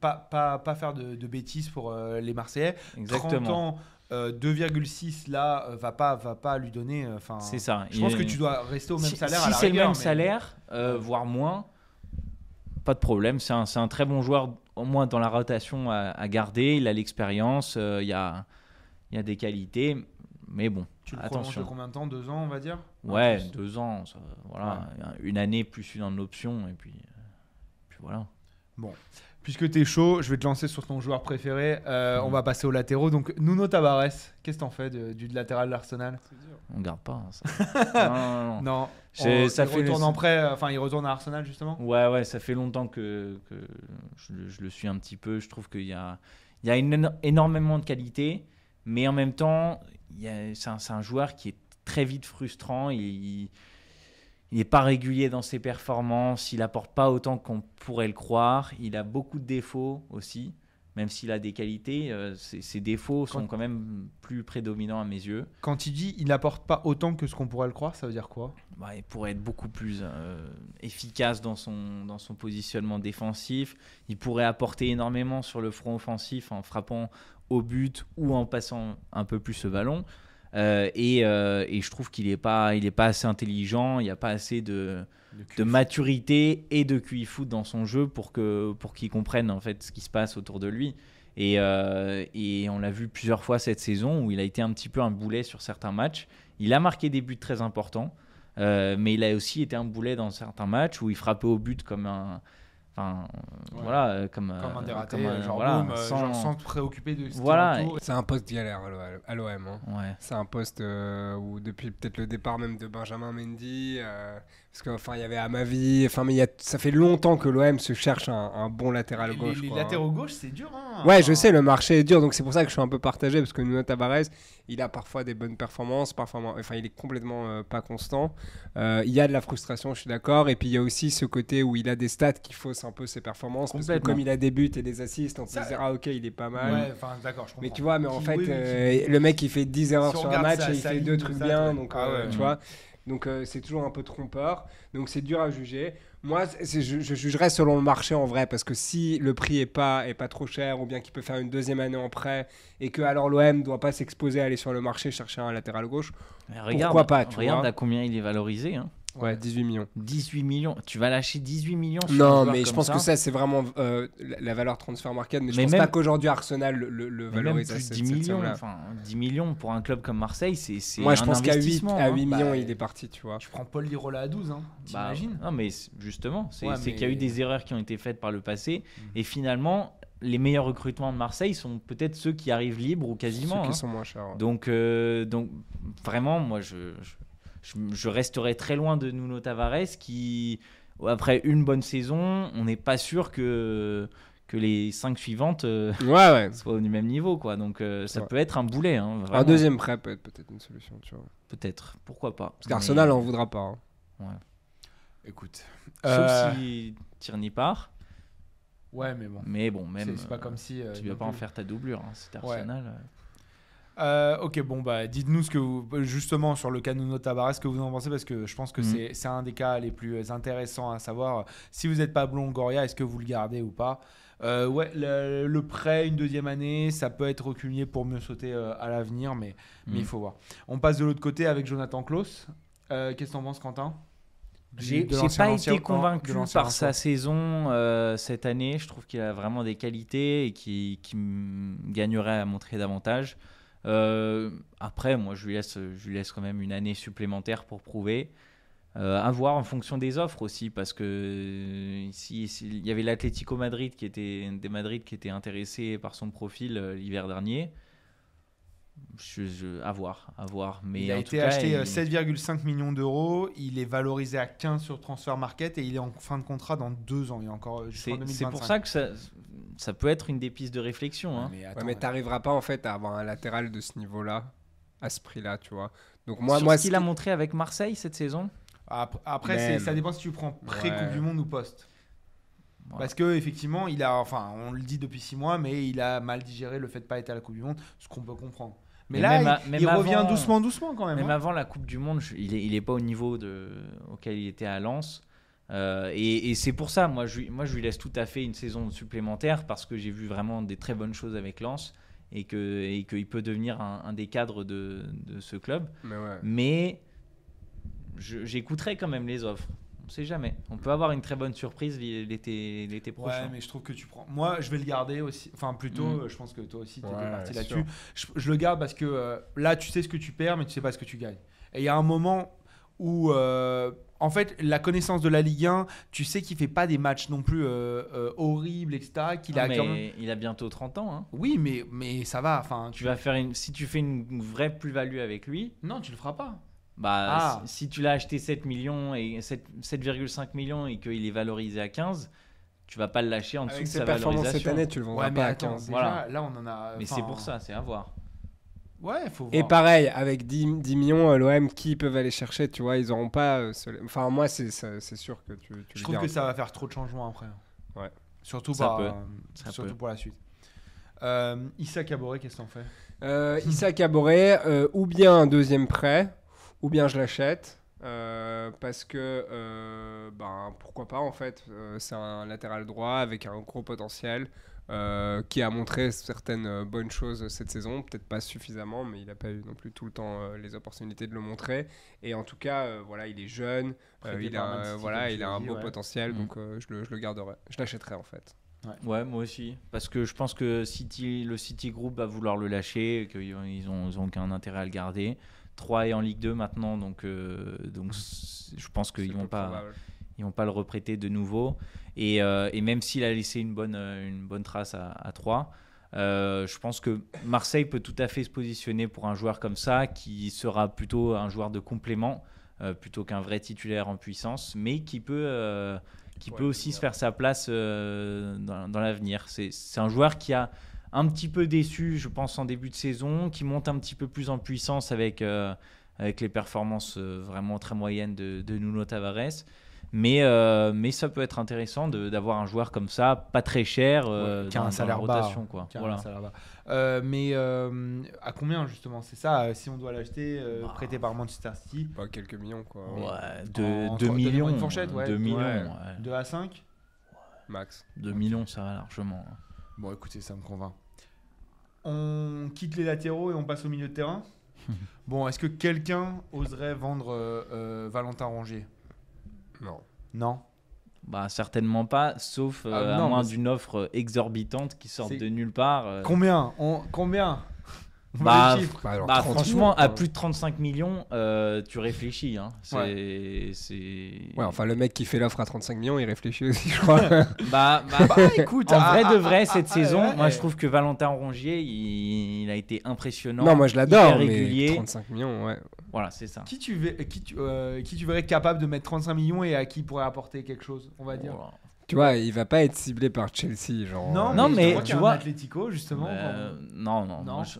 pas, pas, pas faire de, de bêtises pour euh, les Marseillais. 30 Exactement. ans, euh, 2,6 là, euh, va pas, va pas lui donner. euh, Enfin, C'est ça. Je pense que tu dois rester au même si, salaire. si c'est le même mais- salaire, euh, voire moins, pas de problème. C'est un, un très bon joueur, au moins dans la rotation à, à garder. Il a l'expérience, euh, il y, a, il y a des qualités. Mais bon, Tu le attention. combien de temps? Deux ans, on va dire? Ouais, deux ans, ça- voilà, une année plus une option et puis, euh, puis voilà. Puisque tu es chaud, je vais te lancer sur ton joueur préféré. Euh. On va passer aux latéraux. Donc, Nuno Tavares, qu'est-ce que t'en fais de- du latéral de l'Arsenal On garde pas. hein, ça. non, non, non. Non, J'ai- on- ça il fait retourne en prêt. euh, Enfin, il retourne à Arsenal justement. Ouais, ouais, ça fait longtemps que, que je, le- je le suis un petit peu. Je trouve qu'il y a, il y a une éno- énormément de qualité, mais en même temps, c'est un, un joueur qui est très vite frustrant. Il n'est pas régulier dans ses performances. Il apporte pas autant qu'on pourrait le croire. Il a beaucoup de défauts aussi, même s'il a des qualités. euh, ses, ses défauts sont Quand- quand même plus prédominants à mes yeux. Quand il dit il n'apporte pas autant que ce qu'on pourrait le croire, ça veut dire quoi? Bah, il pourrait être beaucoup plus euh, efficace dans son, dans son positionnement défensif. Il pourrait apporter énormément sur le front offensif en frappant au but ou en passant un peu plus ce ballon. Euh, et, euh, et je trouve qu'il n'est pas, il est pas assez intelligent, il n'y a pas assez de, de maturité et de QI foot dans son jeu pour que pour qu'il comprenne en fait ce qui se passe autour de lui. Et, euh, et on l'a vu plusieurs fois cette saison où il a été un petit peu un boulet sur certains matchs. Il a marqué des buts très importants, mais il a aussi été un boulet dans certains matchs où il frappait au but comme un, enfin Ouais. voilà, euh, comme, Comme un euh, dératé, comme un- genre, voilà, euh, sans- genre sans te préoccuper de ce qui Voilà. C'est un poste galère à l'OM. hein. Ouais. C'est un poste euh, où depuis peut-être le départ même de Benjamin Mendy, euh, parce qu'enfin il y avait Amavi, enfin mais il y a, ça fait longtemps que l'OM se cherche un, un bon latéral Les, gauche. les quoi. latéraux gauche, c'est dur. Hein Ouais, je sais, le marché est dur, donc c'est pour ça que je suis un peu partagé, parce que Nuno Tavares, il a parfois des bonnes performances, parfois, enfin, il est complètement euh, pas constant. Euh, il y a de la frustration, je suis d'accord, et puis il y a aussi ce côté où il a des stats qui faussent un peu ses performances, parce que comme il a des buts et des assists, on se dire, ah ok, il est pas mal. Ouais, enfin, d'accord, je comprends. Mais tu vois, mais en fait, oui, oui, euh, le mec il fait 10 erreurs Si sur un match et il fait ligne deux de trucs stats, bien, donc Ah tu vois. Donc euh, c'est toujours un peu trompeur. Donc c'est dur à juger. Moi, je, je jugerais selon le marché en vrai, parce que si le prix est pas, est pas trop cher, ou bien qu'il peut faire une deuxième année en prêt, et que alors l'OM doit pas s'exposer à aller sur le marché chercher un latéral gauche, regarde, Pourquoi pas, tu regarde vois. à combien il est valorisé. hein. Ouais, 18 millions. 18 millions. Tu vas lâcher 18 millions sur Non, mais je pense ça que ça c'est vraiment euh, la, la valeur transfert market, mais je Mais pense même- pas qu'aujourd'hui Arsenal le, le, valorise à plus cette- 10 cette millions, enfin 10 millions pour un club comme Marseille, c'est c'est Moi je un pense qu'à 8, investissement, à hein. 8 Bah, millions il est parti, tu vois. Tu prends Paul Lirola à 12, hein, Bah, t'imagines non, mais justement, c'est Ouais, mais- qu'il y a eu des erreurs qui ont été faites par le passé. Mhm. Et finalement, les meilleurs recrutements de Marseille sont peut-être ceux qui arrivent libres ou quasiment. Ceux qui hein. sont moins chers. ouais. Donc, euh, donc, vraiment, moi, je, je, je, je resterai très loin de Nuno Tavares qui, après une bonne saison, on n'est pas sûr que, que les cinq suivantes euh, Ouais, ouais. soient au même niveau. Quoi. Donc, euh, ça Ouais. peut être un boulet. hein, Un deuxième prêt peut être peut-être une solution, tu vois. Peut-être, pourquoi pas. Parce qu'Arsenal Mais- en voudra pas. hein. Écoute. Sauf Euh, si Tierney part. Ouais, mais bon. Mais bon, même. c'est pas euh, comme si. euh, tu vas pas en faire ta doublure. Hein, c'est Ouais. Arsenal. Euh. Ok, bon, bah, dites-nous ce que vous, justement sur le cas Nuno Tavares, ce que vous en pensez, parce que je pense que Mhm. c'est- c'est un des cas les plus intéressants à savoir. Si vous n'êtes pas Blond Goria, est-ce que vous le gardez ou pas? Euh, Ouais, le, le prêt, une deuxième année, ça peut être reculé pour mieux sauter euh, à l'avenir, mais, mais il faut voir. On passe de l'autre côté avec Jonathan Klaus. Euh, Qu'est-ce que t'en penses, Quentin? J'ai pas été convaincu par sa saison euh, cette année. Je trouve qu'il a vraiment des qualités et qui, qui me gagnerait à montrer davantage. Euh, après, moi, je lui, laisse, je lui laisse quand même une année supplémentaire pour prouver. Euh, à voir en fonction des offres aussi, parce que euh, ici, il y avait l'Atlético Madrid qui était des Madrid qui était intéressé par son profil euh, l'hiver dernier. Je, je- à voir, à voir. Mais il a été cas, acheté euh, il- 7,5 millions d'euros. Il est valorisé à 15 sur Transfer Market et il est en fin de contrat dans deux ans. Il est encore jusqu'en C'est 2025. c'est pour ça que ça, ça peut être une des pistes de réflexion. hein. Mais Ouais, mais t'arriveras pas en fait à avoir un latéral de ce niveau-là, à ce prix-là, tu vois. Donc moi, Sur moi, ce qu'il a montré avec Marseille cette saison, Après, ça dépend si tu prends pré-Coupe Ouais. du Monde ou post. Voilà. Parce que effectivement, il a, enfin, on le dit depuis six mois, mais il a mal digéré le fait de pas être à la Coupe du Monde, ce qu'on peut comprendre. Mais, Mais là, même il, à- il même revient avant- doucement, doucement quand même. même hein. avant la Coupe du Monde, je- il est, il est pas au niveau de, auquel il était à Lens. Euh, et et c'est pour ça, moi je, lui- moi je lui laisse tout à fait une saison supplémentaire parce que j'ai vu vraiment des très bonnes choses avec Lens et que et qu'il peut devenir un, un des cadres de, de ce club. Mais ouais. Mais j'écouterai quand même les offres. On sait jamais. On peut avoir une très bonne surprise l'été l'été Ouais, prochain. mais je trouve que tu prends. Moi, je vais le garder aussi. Enfin, plutôt, Mm. euh, je pense que toi aussi, tu étais Ouais, parti là-dessus. Je, je le garde parce que euh, là, tu sais ce que tu perds, mais tu sais pas ce que tu gagnes. Et il y a un moment où, euh, en fait, la connaissance de la Ligue 1, tu sais qu'il fait pas des matchs non plus euh, euh, horribles, etc. Qu'il Ah, a mais quand même- il a bientôt 30 ans. hein. Oui, mais, mais ça va. Enfin, Tu vas faire une, si tu fais une vraie plus-value avec lui, Non, tu le feras pas. bah, Ah. si, si tu l'as acheté 7 millions et 7 7,5 millions et qu'il est valorisé à 15, tu vas pas le lâcher en dessous Avec de sa performances cette année, tu le vendras Ouais, pas à attends, 15. déjà, Voilà. là, on en a. Mais c'est pour ça, c'est à voir. Ouais, faut voir. Et pareil, avec 10, 10 millions, euh, l'OM, qui peuvent aller chercher, tu vois, ils auront pas. euh, ce- Enfin, moi, c'est sûr que tu, tu Je le trouve gardes. que ça va faire trop de changements après. Ouais. Surtout, Ça par, peut. euh, Ça surtout peut. pour la suite. Euh, Issa Caboret, qu'est-ce que t'en fais? Euh, Issa Caboret, euh, ou bien un deuxième prêt, ou bien je l'achète. Euh, parce que, euh, ben, pourquoi pas en fait, euh, c'est un latéral droit avec un gros potentiel euh, qui a montré certaines bonnes choses cette saison, peut-être pas suffisamment, mais il n'a pas eu non plus tout le temps euh, les opportunités de le montrer. Et en tout cas, euh, voilà, il est jeune, euh, il a, euh, voilà, il a un beau ouais. potentiel, Mm. donc euh, je, le, je le garderai, je l'achèterai en fait. Ouais, moi aussi. Parce que je pense que City, le City Group va vouloir le lâcher, et qu'ils n'ont ils ont, ils ont aucun intérêt à le garder. 3 est en Ligue 2 maintenant, donc, euh, donc je pense qu'ils vont peu pas, probable. ils vont pas le reprêter de nouveau. Et, euh, et même s'il a laissé une bonne, euh, une bonne trace à, à 3, euh, je pense que Marseille peut tout à fait se positionner pour un joueur comme ça, qui sera plutôt un joueur de complément, plutôt qu'un vrai titulaire en puissance, mais qui peut, qui Ouais, peut aussi se faire sa place dans, dans l'avenir. C'est c'est un joueur qui a un petit peu déçu, je pense, en début de saison, qui monte un petit peu plus en puissance avec, euh, avec les performances euh, vraiment très moyennes de, de Nuno Tavares. Mais, euh, mais ça peut être intéressant de- d'avoir un joueur comme ça, pas très cher, euh, Ouais, qui a dans- un salaire bas, rotation. Quoi. Qui a un salaire bas. Euh, mais euh, à combien justement C'est ça, si on doit l'acheter, euh, Bah. prêté par Manchester City, Pas quelques millions quoi, Ouais, En- 2 entre- donnez-moi millions. une fourchette, ouais. 2 millions, Ouais. ouais. 2 à 5 max. 2 millions, ça va largement. hein. Bon, écoutez, ça me convainc. On quitte les latéraux et on passe au milieu de terrain. bon, est-ce que quelqu'un oserait vendre euh, euh, Valentin Rongier? Non. Non? Bah, certainement pas, sauf euh, Ah, à non, moins d'une offre exorbitante qui sort C'est- de nulle part. euh. Combien? On- Combien? Bah. Bah, alors, Bah, 30 franchement, millions, à plus de 35 millions, euh, tu réfléchis. Hein. C'est, Ouais. enfin, le mec qui fait l'offre à 35 millions, il réfléchit aussi, je crois. Bah, bah, Bah, écoute, en ah, vrai ah, de vrai, ah, cette ah, saison, moi je trouve que Valentin Rongier, il, il a été impressionnant. non, moi je l'adore, mais régulier. 35 millions, ouais. Voilà, c'est ça. Qui tu, ver- qui, tu, euh, qui tu verrais capable de mettre 35 millions et à qui pourrait apporter quelque chose, on va dire? Voilà. Tu vois, il va pas être ciblé par Chelsea, genre. Non, euh, Non, mais tu vois- Atlético, justement. Euh, non, non. Non. moi, je-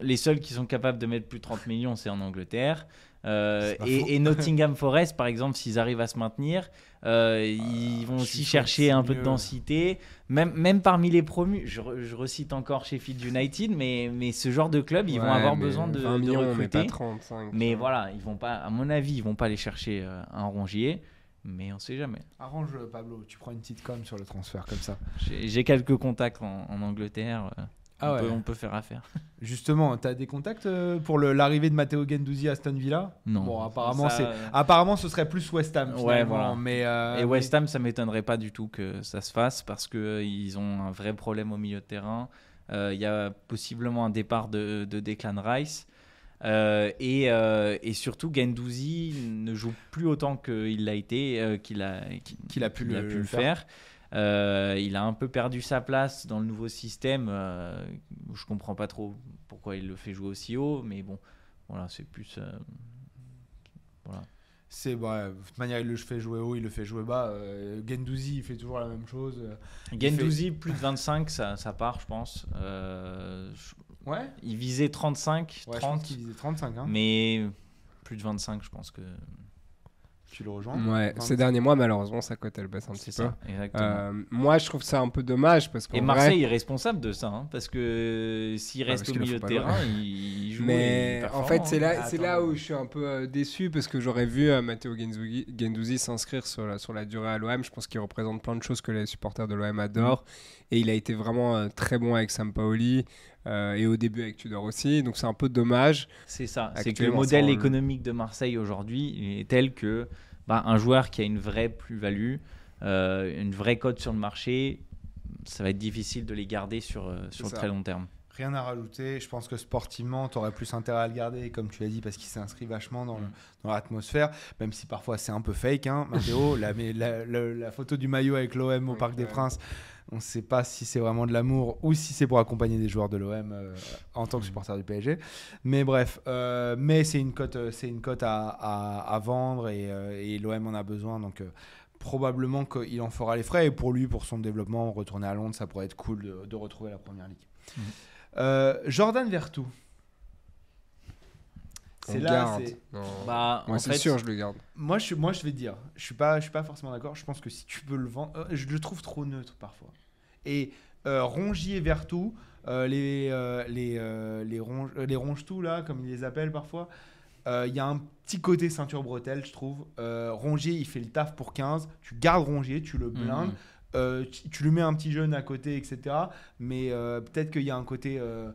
les seuls qui sont capables de mettre plus de 30 millions, c'est en Angleterre. Euh, et, et Nottingham Forest, par exemple, s'ils arrivent à se maintenir, euh, ils vont je aussi chercher un peu de densité. Même, même parmi les promus, je, re- je recite encore Sheffield United, mais, mais ce genre de club, ils vont avoir mais besoin de, 20 de millions, mais recruter. pas 35. Mais vois. voilà, ils vont pas, à mon avis, ils vont pas aller chercher euh, un rongier, mais on sait jamais. Arrange Pablo, tu prends une petite com sur le transfert comme ça. J'ai j'ai quelques contacts en, en Angleterre, euh, Ah on, ouais. peut, on peut faire affaire. Justement, t'as des contacts euh, pour l'arrivée de Matteo Gendouzi à Aston Villa? Non. Bon, apparemment, Ça, c'est euh, apparemment ce serait plus West Ham. Ouais, voilà. Mais euh, Et West Ham, ça m'étonnerait pas du tout que ça se fasse parce qu'ils ont un vrai problème au milieu de terrain. Euh, Il y a possiblement un départ de, de Declan Rice. Euh, et, euh, et surtout, Gendouzi ne joue plus autant qu'il l'a été, euh, qu'il a, pu le faire. Euh, il a un peu perdu sa place dans le nouveau système. Euh, je comprends pas trop pourquoi il le fait jouer aussi haut, mais bon, voilà, c'est plus. euh, voilà. c'est ouais, de toute manière, il le fait jouer haut, il le fait jouer bas. Euh, Gendouzi, il fait toujours la même chose. Gendouzi, plus de 25, ça, ça part, je pense. Je- Ouais, il visait 35, ouais je 30, pense qu'il disait 35. Hein. mais plus de 25, je pense que Tu le rejoins Ouais, 25. ces derniers mois, malheureusement, sa cote elle baisse un c'est petit peu. ça, exactement. Euh, moi, je trouve ça un peu dommage parce qu'en et vrai- Marseille est responsable de ça, hein, parce que s'il Ouais, reste parce au milieu de terrain, il, joue. il Mais en fait, c'est hein. là, Ah, c'est là où je suis un peu euh, déçu parce que j'aurais vu euh, Matteo Gendouzi, s'inscrire sur la, sur la durée à l'OM. Je pense qu'il représente plein de choses que les supporters de l'OM adorent. Et il a été vraiment euh, très bon avec Sampaoli euh, et au début avec Tudor aussi. Donc c'est un peu dommage. C'est ça. C'est que le modèle économique de Marseille aujourd'hui est tel que bah, un joueur qui a une vraie plus-value, euh, une vraie cote sur le marché, ça va être difficile de les garder sur, euh, sur le ça. très long terme. Rien à rajouter. Je pense que sportivement, tu aurais plus intérêt à le garder, comme tu l'as dit, parce qu'il s'inscrit vachement dans, Mm. l'atmosphère, même si parfois c'est un peu fake. Hein, Matteo, la, mais la, la- la photo du maillot avec l'OM au Parc des. Princes, on ne sait pas si c'est vraiment de l'amour ou si c'est pour accompagner des joueurs de l'OM euh, en tant que supporter du PSG. Mais bref, euh, mais c'est une cote, euh, c'est une cote à, à- à vendre et, et l'OM en a besoin, donc. Probablement qu'il en fera les frais et pour lui, pour son développement, retourner à Londres, ça pourrait être cool de, de retrouver la première ligue. Euh, Jordan Vertou. C'est là, c'est-. Bah, Moi, en c'est fait, sûr, je le garde. Moi, je, moi, je vais te dire, je suis pas, je suis pas forcément d'accord. Je pense que si tu peux le vendre, euh, je le trouve trop neutre parfois. Et euh, Rongier Vertou, euh, les, euh, les, euh, les, ronge, euh, les ronge-tout là, comme ils les appellent parfois, euh, il y a un petit côté ceinture bretelle, je trouve. Euh, Rongier, il fait le taf pour 15. Tu gardes Rongier, tu le blindes. Mhm. Euh, tu, tu lui mets un petit jeune à côté, etc. Mais euh, peut-être qu'il y a un côté, euh,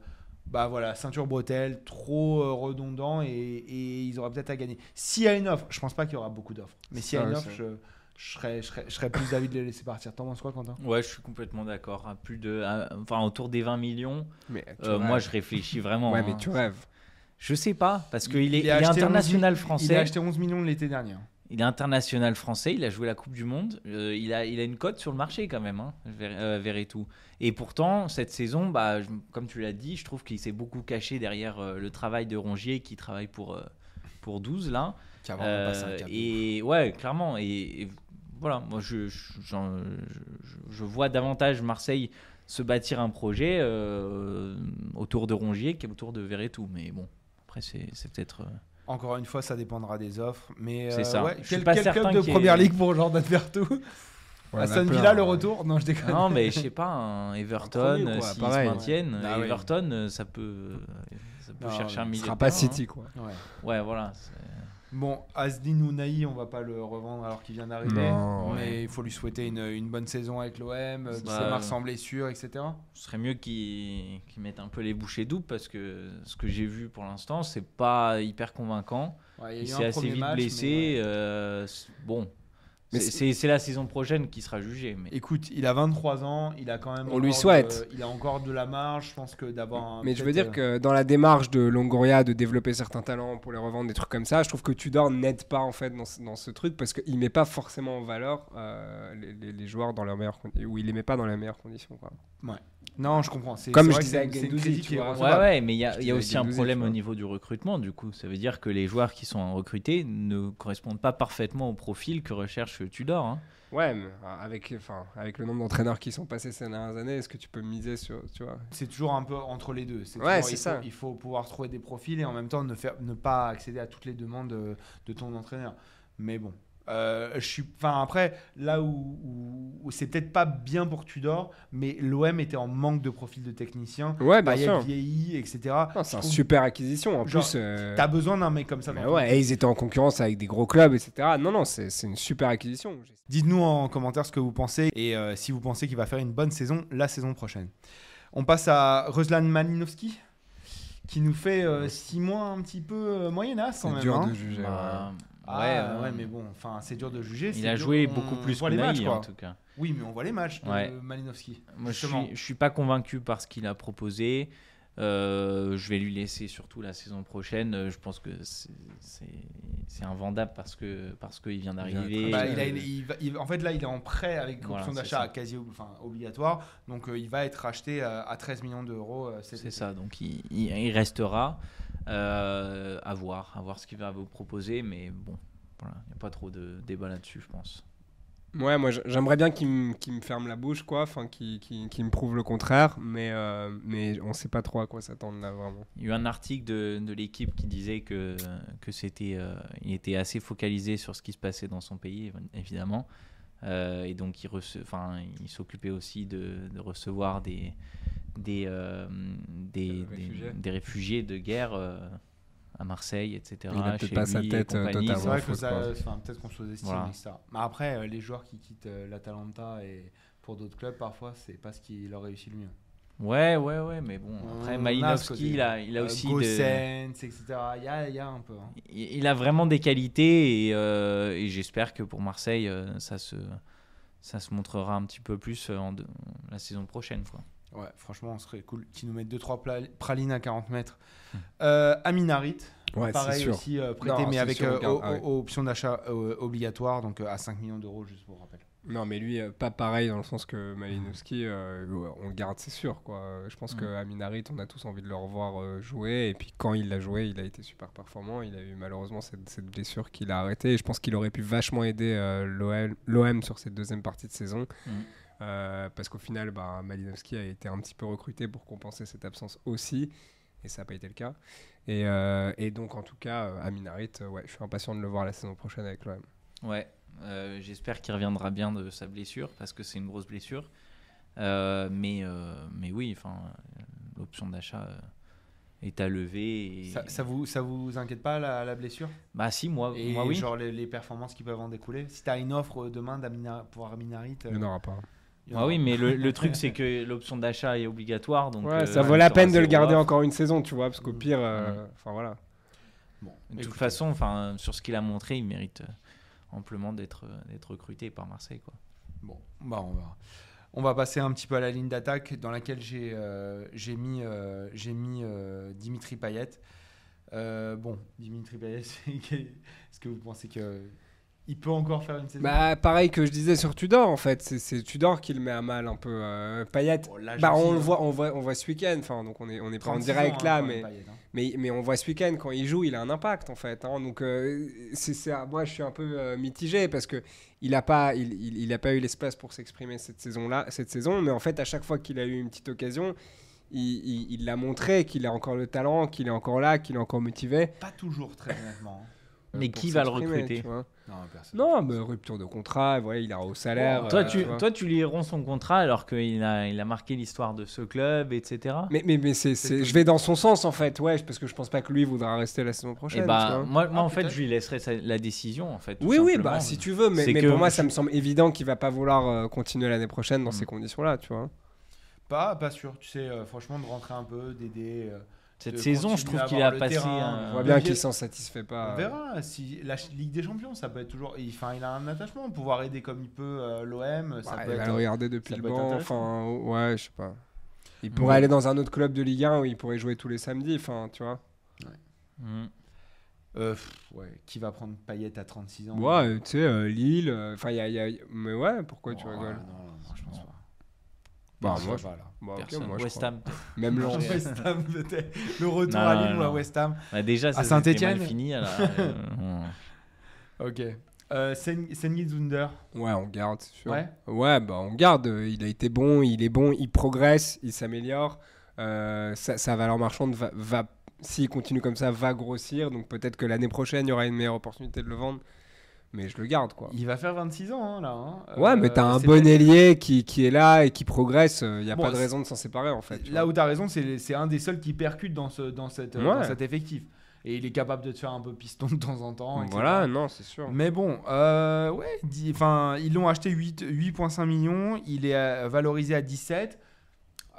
bah voilà, ceinture bretelle, trop euh, redondant et, et ils auraient peut-être à gagner. S'il y a une offre, je pense pas qu'il y aura beaucoup d'offres. Mais s'il y a une offre, je, je serais, je, serais, je serais plus d'avis de les laisser partir. T'en penses quoi, Quentin? Ouais, je suis complètement d'accord. À plus de, à- enfin, autour des 20 millions, Mais euh, moi, je réfléchis vraiment. Ouais, hein. mais tu rêves. Je sais pas, parce qu'il est, Il il est acheté 11 international Il français. a acheté 11 millions l'été dernier. Il est international français, il a joué la Coupe du Monde, euh, il, a, il a une cote sur le marché quand même, hein, Ver- euh, Verretou. Et pourtant, cette saison, bah, je- comme tu l'as dit, je trouve qu'il s'est beaucoup caché derrière euh, le travail de Rongier qui travaille pour, pour 12 là. Qui a vraiment passé un cap. et ouais, clairement. Et, et voilà, moi je, je, je- vois davantage Marseille se bâtir un projet autour de Rongier qu'autour de Verretou. Mais bon, après, c'est peut-être. Encore une fois, ça dépendra des offres. Mais C'est euh, ça. ouais, quel, pas quel certain club de ait- première ligue pour Jordan Vertou Ouais, Aston Villa, le retour Non, je déconne. Non, mais je sais pas, un Everton, euh, s'ils se maintiennent, Ah. Everton, euh, ça peut, ça peut Non, chercher un ce milieu. Ce sera de pas terrain, City, quoi. Ouais. hein. Ouais, voilà. Bon, Asdin Ounahi, on va pas le revendre alors qu'il vient d'arriver. Non, mais ouais. il faut lui souhaiter une, une bonne saison avec l'OM, qu'il Bah, sans blessure, etc. Ce serait mieux qu'ils qu'ils mettent un peu les bouchées doubles parce que ce que j'ai vu pour l'instant, c'est pas hyper convaincant. Ouais, Il y a eu s'est assez vite match, blessé. ouais. euh, bon, c'est- la saison prochaine qui sera jugée. Mais Écoute, il a 23 ans, il a quand même. On lui souhaite. de- il a encore de la marge, je pense que d'avoir un. Mais je veux dire euh, que dans la démarche de Longoria de développer certains talents pour les revendre, des trucs comme ça, je trouve que Tudor n'aide pas en fait dans ce, dans ce truc parce qu'il met pas forcément en valeur euh, les, les- les joueurs dans leurs meilleures conditions, ou il les met pas dans les meilleures conditions. Quoi. Non, je comprends. C'est- Comme c'est je disais c'est- avec c'est une Gendouzi, tu vois. Ouais, ouais, mais il y a, y aussi un problème au niveau du recrutement, du coup. Ça veut dire que les joueurs qui sont recrutés ne correspondent pas parfaitement au profil que recherche Tudor. hein. Ouais, mais euh, avec, enfin, avec le nombre d'entraîneurs qui sont passés ces dernières années, est-ce que tu peux miser sur. Tu vois? C'est toujours un peu entre les deux. C'est Ouais, c'est il faut- ça. Il faut pouvoir trouver des profils et en même temps ne, faire, ne pas accéder à toutes les demandes de, de ton entraîneur. Mais bon. Euh, je suis, enfin après, là où, où- où c'est peut-être pas bien pour Tudor, mais l'OM était en manque de profil de technicien. Ouais, bien sûr. vieilli, etc. Non, c'est une super acquisition. En Genre, plus. euh, T'as besoin d'un mec comme ça. mais dans ouais, et ils étaient en concurrence avec des gros clubs, etc. Non, non, c'est une super acquisition. Dites-nous en commentaire ce que vous pensez et euh, si vous pensez qu'il va faire une bonne saison la saison prochaine. On passe à Ruslan Malinowski qui nous fait 6 mois un petit peu euh, moyennasse quand C'est même. dur hein. de juger. Bah, Ah, ouais, ouais, mais bon, enfin c'est dur de juger. Il a dur- joué on beaucoup plus que les matchs Naï, quoi. en tout cas. Oui, mais on voit les matchs de Ouais. Malinowski. Moi, je suis, je suis pas convaincu par ce qu'il a proposé. Euh, je vais lui laisser surtout la saison prochaine. Euh, Je pense que c'est- invendable parce que parce qu'il vient d'arriver. Bah, Euh, en fait, là, il est en prêt avec Voilà, option d'achat quasi enfin, obligatoire. Donc, euh, il va être acheté à, à 13 millions d'euros. C'est ça, donc il, il- il restera. Euh, à voir, à voir ce qu'il va vous proposer, mais bon, voilà, il n'y a pas trop de débat là-dessus, je pense. Ouais, moi j'aimerais bien qu'il me me ferme la bouche, quoi, enfin qu'il me prouve le contraire, mais, euh, mais on sait pas trop à quoi s'attendre là vraiment. Il y a eu un article de, de l'équipe qui disait que, que c'était, euh, il était assez focalisé sur ce qui se passait dans son pays, évidemment. Euh, et donc, il, s'occupait aussi de, de recevoir des, des, euh, des, Des des- réfugiés. des réfugiés de guerre euh, à Marseille, etc. Il a peut-être pas sa tête, euh, totalement C'est vrai que ça, enfin, peut-être qu'on sous-estime, Voilà. etc. Mais après, les joueurs qui quittent l'Atalanta et pour d'autres clubs, parfois, c'est pas ce qui leur réussit le mieux. Ouais, ouais, ouais, mais bon, On après Malinowski, il a, il a aussi de- Gossens, etc. Il y a, il y a un peu. hein. il il a vraiment des qualités et, euh, et j'espère que pour Marseille, ça se, ça se montrera un petit peu plus en de- la saison prochaine. Quoi. Ouais, franchement, ce serait cool qu'ils nous mettent 2-3 pralines à 40 mètres. Hmm. Euh, Aminarit, Ouais, pareil sûr. aussi euh, prêté, Non, mais avec sûr, on euh, ah ouais. option d'achat euh, obligatoire, donc à 5 millions d'euros, juste pour rappel. Non, mais lui, pas pareil dans le sens que Malinowski, on le garde, c'est sûr. Quoi. Je pense Mm. que Aminarit, on a tous envie de le revoir jouer. Et puis quand il l'a joué, il a été super performant. Il a eu malheureusement cette, cette blessure qu'il a arrêtée. Et je pense qu'il aurait pu vachement aider l'OM l'OM sur cette deuxième partie de saison. Mm. Euh, parce qu'au final, bah, Malinowski a été un petit peu recruté pour compenser cette absence aussi. Et ça n'a pas été le cas. Et, euh, et donc, en tout cas, euh, Aminarit, euh, ouais, je suis impatient de le voir la saison prochaine avec l'OM. Ouais, euh, j'espère qu'il reviendra bien de sa blessure parce que c'est une grosse blessure. Euh, mais, euh, mais oui, enfin, l'option d'achat euh, est à lever. Et... Ça, ça vous, ça vous inquiète pas la, la blessure? Bah si, moi, Et moi oui. genre les, les performances qui peuvent en découler? Si tu as une offre demain pour Aminarit, euh, Il n'y en aura pas. Aura. oui, mais le, le truc c'est que l'option d'achat est obligatoire. Donc, Ouais, euh, ça vaut la peine de le garder encore une saison, tu vois, parce qu'au Mm. pire, euh, enfin voilà. Bon, De toute écoutez. façon, enfin, sur ce qu'il a montré, il mérite euh, amplement d'être d'être recruté par Marseille. Quoi. Bon, bah on va. On va passer un petit peu à la ligne d'attaque dans laquelle j'ai euh, j'ai mis, euh, j'ai mis euh, Dimitri Payet. Euh, bon, Dimitri Payet, c'est- est-ce que vous pensez que il peut encore faire une saison Bah, pareil que je disais sur Tudor, en fait, c'est- Tudor qui le met à mal un peu. Euh, Payet, Bon, l'âge bah, on le voit, on voit, on voit ce week-end, enfin, donc on est, on est pas en 36 direct ans, hein, là, mais, Payet, hein. mais, mais on voit ce week-end quand il joue, il a un impact en fait. hein. donc, euh, c'est. Moi, je suis un peu euh, mitigé parce que il a pas, il, il, il a pas eu l'espace pour s'exprimer cette saison-là, cette saison, mais en fait, à chaque fois qu'il a eu une petite occasion, il l'a montré qu'il a encore le talent, qu'il est encore là, qu'il est encore motivé. Pas toujours, très honnêtement. Mais qui va le recruter. Non, personne. Non, mais rupture de contrat, voilà, il a au salaire. toi, euh, tu, vois. toi, tu lui romps son contrat alors qu'il a, il a marqué l'histoire de ce club, etc. Mais, mais, mais c'est, c'est- je vais dans son sens en fait, ouais, parce que je pense pas que lui voudra rester la saison prochaine. tu bah, moi, moi Ah, en fait, je lui laisserai sa- la décision, en fait. tout oui, oui, bah si tu veux, mais, mais que pour moi, je- ça me semble évident qu'il va pas vouloir euh, continuer l'année prochaine dans Mm. ces conditions-là, tu vois. Pas, pas sûr. Tu sais, euh, franchement, de rentrer un peu, d'aider. Euh, Cette saison, je trouve qu'il a passé. terrain. un- On voit Euh, bien qu'il s'en satisfait pas. On verra. Si la Ligue des Champions, ça peut être toujours. il- Enfin, il a un attachement, pouvoir aider comme il peut euh, l'OM. Ça Ouais, peut il va être. le regarder depuis le banc, enfin, ouais, je sais pas. Il Mm. pourrait aller dans un autre club de Ligue 1 où il pourrait jouer tous les samedis, enfin, tu vois. Mm. Euh, pff, ouais, qui va prendre Payet à 36 ans? Ouais, euh, tu sais, euh, Lille, euh, enfin, il y a, il y a- Mais ouais, pourquoi tu Oh, rigoles? Non, non, non, je pense pas. Bah, Ça moi. Bah, ok, Personne. moi, je West. Ham. Même. Ouais. West Ham, le retour Non, à Lille ou à. West Ham. Bah, déjà, ça À mal fini. Euh, Ok. Euh, Sen- Sengi Zunder. Ouais, on garde, c'est sûr. Ouais. Ouais, bah on garde. Euh, Il a été bon, il est bon, il progresse, il s'améliore. Euh, sa, sa valeur marchande va, va s'il continue comme ça, va grossir. Donc peut-être que l'année prochaine, il y aura une meilleure opportunité de le vendre. Mais je le garde, quoi. Il va faire 26 ans, hein, là. hein. Ouais, Euh, mais t'as un c'est bon ailier qui, qui est là et qui progresse. Il n'y a Bon, pas de raison de s'en séparer, en fait. Là vois. où tu as raison, c'est un des seuls qui percute dans, ce, dans, cette, Ouais. dans cet effectif. Et il est capable de te faire un peu piston de temps en temps. etc. Voilà, non, c'est sûr. Mais bon, euh, ouais, enfin, ils l'ont acheté 8 8,5 millions. Il est euh, valorisé à 17.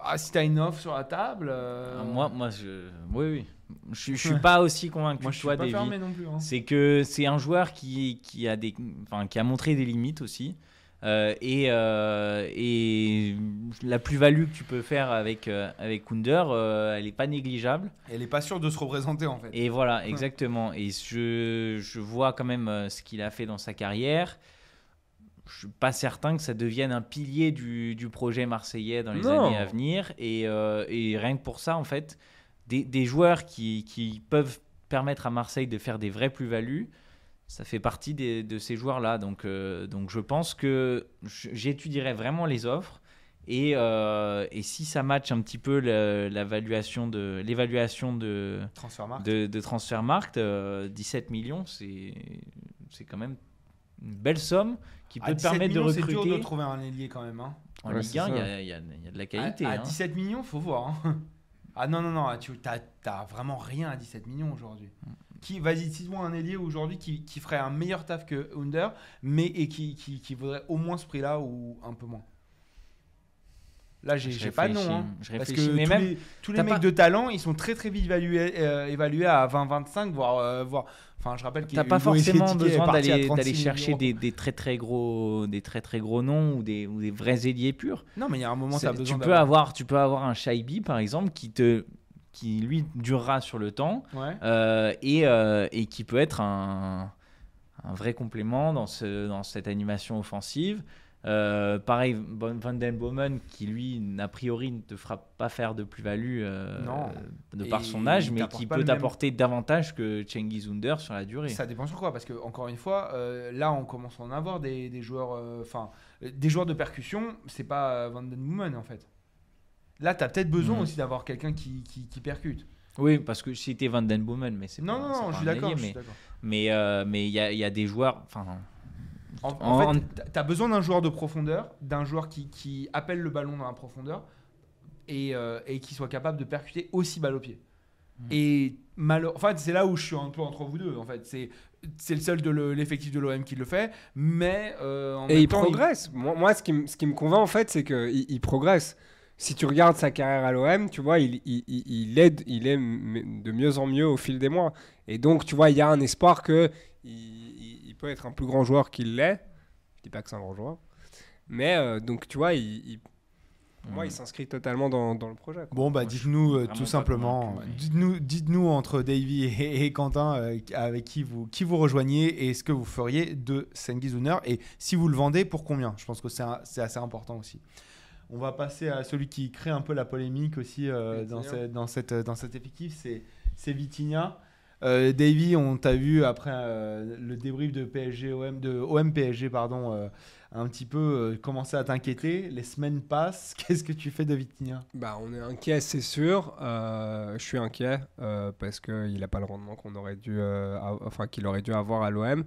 Ah, si t'as une offre sur la table. euh, Ah, Moi, moi, je, oui, oui. Je, suis- je suis pas aussi convaincu moi que je suis toi, pas non plus. hein. C'est que c'est un joueur qui, qui, a des, enfin, qui a montré des limites aussi. Euh, et, euh, et la plus-value que tu peux faire avec, euh, avec Kunder, euh, elle n'est pas négligeable. Elle est pas sûre de se représenter en fait. Et voilà, exactement. Et je, je vois quand même ce qu'il a fait dans sa carrière. Je suis pas certain que ça devienne un pilier du, du projet marseillais dans les Non. années à venir. Et, euh, et rien que pour ça, en fait, des, des joueurs qui, qui peuvent permettre à Marseille de faire des vraies plus-values, ça fait partie des- de ces joueurs-là. Donc, euh, donc je pense que j'étudierai vraiment les offres. Et, euh, et si ça match un petit peu l'évaluation de, de, Transfermarkt. de, de Transfermarkt, euh, 17 millions, c'est quand même une belle somme qui peut te 17 permettre de millions, C'est recruter. dur de trouver un ailier quand même. hein. En Ouais, Ligue c'est 1, il y a, y y de la qualité. À, à hein. 17 millions, faut voir. hein. Ah non, non, non, tu t'as vraiment rien à 17 millions aujourd'hui. Qui, vas-y, cite-moi un ailier aujourd'hui qui, qui ferait un meilleur taf que Under, mais et qui, qui, qui vaudrait au moins ce prix-là ou un peu moins. Là, j'ai pas de nom. hein. je Parce que mais tous, même- les, tous les mecs pas- de talent, ils sont très très vite évalués, euh, évalués à 20-25, voire, euh, voire. Enfin, je rappelle qu'il T'as pas forcément besoin d'aller 36 d'aller chercher des, des très très gros des très très gros noms ou des, ou des vrais ailiers purs. Non, mais il y a un moment, C'est- t'as besoin tu peux avoir tu peux avoir un Shaibi par exemple qui te qui lui durera sur le temps Ouais. euh, et, euh, et qui peut être un, un vrai complément dans, ce, dans cette animation offensive. Euh, pareil, Van Den Bomen, qui lui, a priori, ne te fera pas faire de plus-value euh, de par Et son âge, il mais qui peut même- t'apporter davantage que Cengiz Under sur la durée. Ça dépend sur quoi, parce que encore une fois, euh, là on commence à en avoir des, des joueurs, enfin des joueurs de percussion, c'est pas Van Den Boomen en fait. Là, tu as peut-être besoin Mhm. aussi d'avoir quelqu'un qui, qui, qui percute. Oui, parce que c'était Van Den Bomen, mais c'est Non, pas, non, non, pas je suis d'accord. mais d'accord. mais mais il y a, il y a des joueurs. Enfin, En, En- en fait, tu as besoin d'un joueur de profondeur, d'un joueur qui, qui appelle le ballon dans la profondeur et, euh, et qui soit capable de percuter aussi balle au pied. Mhm. Et malheur... en fait, c'est là où je suis un peu entre vous deux. En fait, c'est c'est le seul de le- l'effectif de l'OM qui le fait, mais euh, en Et même il temps, progresse. Moi, moi, ce, qui me, ce qui me convainc, en fait, c'est qu'il il progresse. Si tu regardes sa carrière à l'OM, tu vois, il, il, il- il aide, il est de mieux en mieux au fil des mois. Et donc, tu vois, il y a un espoir que il, peut être un plus grand joueur qu'il l'est. Je dis pas que c'est un grand joueur. Mais euh, donc, tu vois, il, il- pour moi, Mm. il s'inscrit totalement dans, dans le projet. quoi. Bon, bah dites-nous euh, tout simplement, dites-nous, dites-nous entre Davy et, et Quentin euh, avec qui vous, qui vous rejoignez et ce que vous feriez de Sengiz et si vous le vendez, pour combien? Je pense que c'est, un- c'est assez important aussi. On va passer à celui qui crée un peu la polémique aussi euh, dans, cette- dans, cette, dans cet effectif, c'est, Vitinha. Euh, Davy, on t'a vu après euh, le débrief de PSG OM de OM PSG pardon, un petit peu euh, commencer à t'inquiéter. Les semaines passent. Qu'est-ce que tu fais de Vitinha? Bah, on est inquiet, c'est sûr. Euh, je suis inquiet euh, parce qu'il n'a pas le rendement qu'on aurait dû, enfin qu'il aurait dû avoir à l'OM.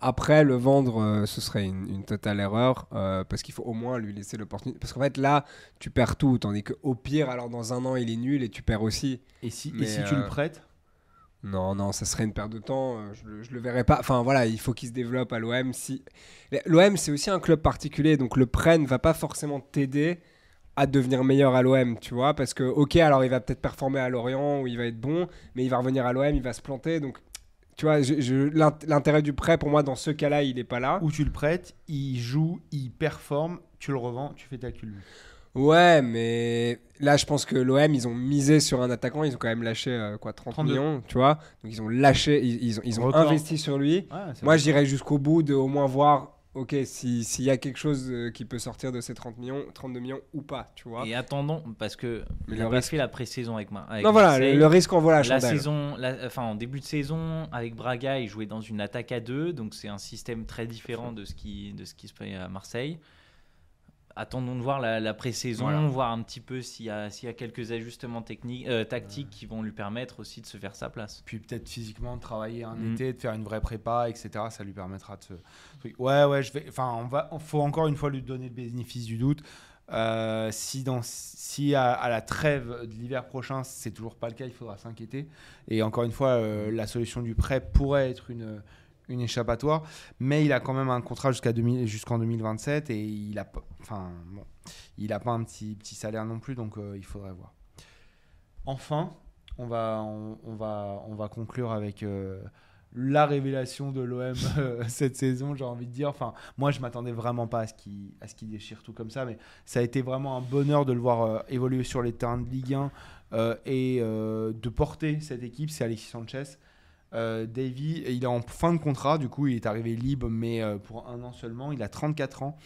Après, le vendre, ce serait une, une totale erreur parce qu'il faut au moins lui laisser l'opportunité. Parce qu'en fait, là, tu perds tout, tandis qu'au pire, alors dans un an, il est nul et tu perds aussi. Et si, et tu le prêtes? Non, non, ça serait une perte de temps. euh, Je, le- je le verrai pas. Enfin voilà, il faut qu'il se développe à l'OM. Si l'OM, c'est aussi un club particulier, donc le prêt ne va pas forcément t'aider à devenir meilleur à l'OM, tu vois, parce que ok, alors il va peut-être performer à Lorient où il va être bon, mais il va revenir à l'OM, il va se planter, donc tu vois, l'intérêt du prêt pour moi dans ce cas-là, il est pas là. Ou tu le prêtes, il joue, il performe, tu le revends, tu fais ta culbute. Ouais, mais là, je pense que l'OM, ils ont misé sur un attaquant. Ils ont quand même lâché euh, quoi, 30 32. millions, tu vois. Donc ils ont lâché, ils, ils ont, ils ont investi sur lui. Ouais, Moi, j'irais jusqu'au bout de au moins voir ok, si- s'il y a quelque chose euh, qui peut sortir de ces 30 millions, 32 millions ou pas, tu vois. Et attendons, parce que Mais il le a risque- fait la pré-saison avec, Mar- avec non, voilà, le, le risque envoie la La chandelle. saison, la- enfin en début de saison, avec Braga, il jouait dans une attaque à deux, donc c'est un système très différent de ce qui, de ce qui se fait à Marseille. Attendons de voir la, la pré-saison, Voilà. voir un petit peu s'il y, a- s'il y a quelques ajustements techniques, euh, tactiques qui vont lui permettre aussi de se faire sa place. Puis peut-être physiquement de travailler un Mm. été, de faire une vraie prépa, etc. Ça lui permettra de se. Ouais, ouais, je vais. Enfin, on va. Faut encore une fois lui donner le bénéfice du doute. Euh, si dans, si à, à la trêve de l'hiver prochain, c'est toujours pas le cas, il faudra s'inquiéter. Et encore une fois, euh, la solution du prêt pourrait être une, une échappatoire, mais il a quand même un contrat jusqu'à 2000 jusqu'en 2027 et il a, pas- enfin, bon, il a pas un petit petit salaire non plus, donc euh, il faudrait voir. Enfin, on va, on, va, on va conclure avec euh, la révélation de l'OM euh, cette saison, j'ai envie de dire. Enfin, moi, je m'attendais vraiment pas à ce qu'il déchire tout comme ça, mais ça a été vraiment un bonheur de le voir évoluer sur les terrains de Ligue 1 euh, et de porter cette équipe. C'est Alexis Sanchez. Euh, Davy, il est en fin de contrat, du coup, il est arrivé libre, mais euh, pour un an seulement. Il a 34 ans.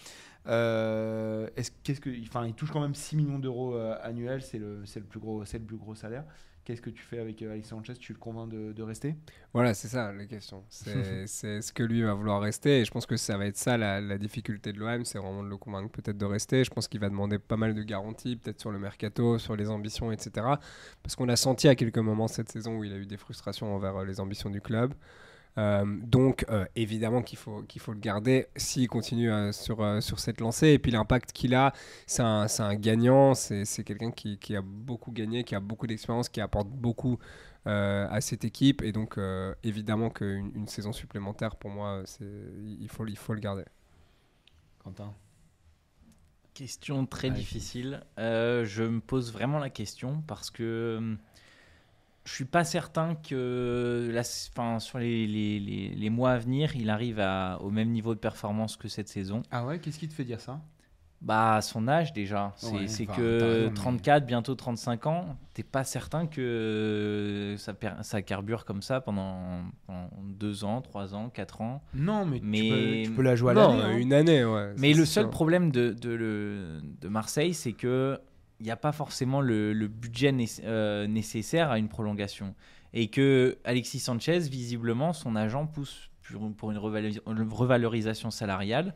Euh, il touche quand même 6 millions d'euros euh, annuels, c'est le, c'est le plus gros salaire. Qu'est-ce que tu fais avec euh, Alexis Sanchez Tu le convaincs de, de rester? Voilà, c'est ça la question. C'est ce que lui va vouloir rester. Et je pense que ça va être ça la, la difficulté de l'OM, c'est vraiment de le convaincre peut-être de rester. Je pense qu'il va demander pas mal de garanties, peut-être sur le mercato, sur les ambitions, etc. Parce qu'on a senti à quelques moments cette saison où il a eu des frustrations envers euh, les ambitions du club. Euh, donc euh, évidemment qu'il faut, qu'il faut le garder s'il continue euh, sur, euh, sur cette lancée. Et puis l'impact qu'il a, c'est un, c'est un gagnant, c'est c'est quelqu'un qui, qui a beaucoup gagné, qui a beaucoup d'expérience, qui apporte beaucoup euh, à cette équipe. Et donc euh, évidemment qu'une une saison supplémentaire, pour moi, c'est- il faut, il faut le garder. Quentin? Question très Ouais. difficile. Euh, je me pose vraiment la question parce que hum, je suis pas certain que la, sur les, les- les- les mois à venir, il arrive à, au même niveau de performance que cette saison. Ah ouais, qu'est-ce qui te fait dire ça? Bah, son âge déjà, c'est Ouais, c'est enfin, t'as que raison, mais- 34, bientôt 35 ans, t'es pas certain que ça, carbure comme ça pendant, pendant 2 ans, 3 ans, 4 ans. Non, mais, Mais- Tu, peux, tu peux la jouer à Non, l'année. hein. une année, ouais. Mais ça, le seul sûr. problème de, de, le- de Marseille, c'est que il n'y a pas forcément le, le budget né- euh, nécessaire à une prolongation. Et que Alexis Sanchez, visiblement, son agent pousse pour, pour une revalori- une revalorisation salariale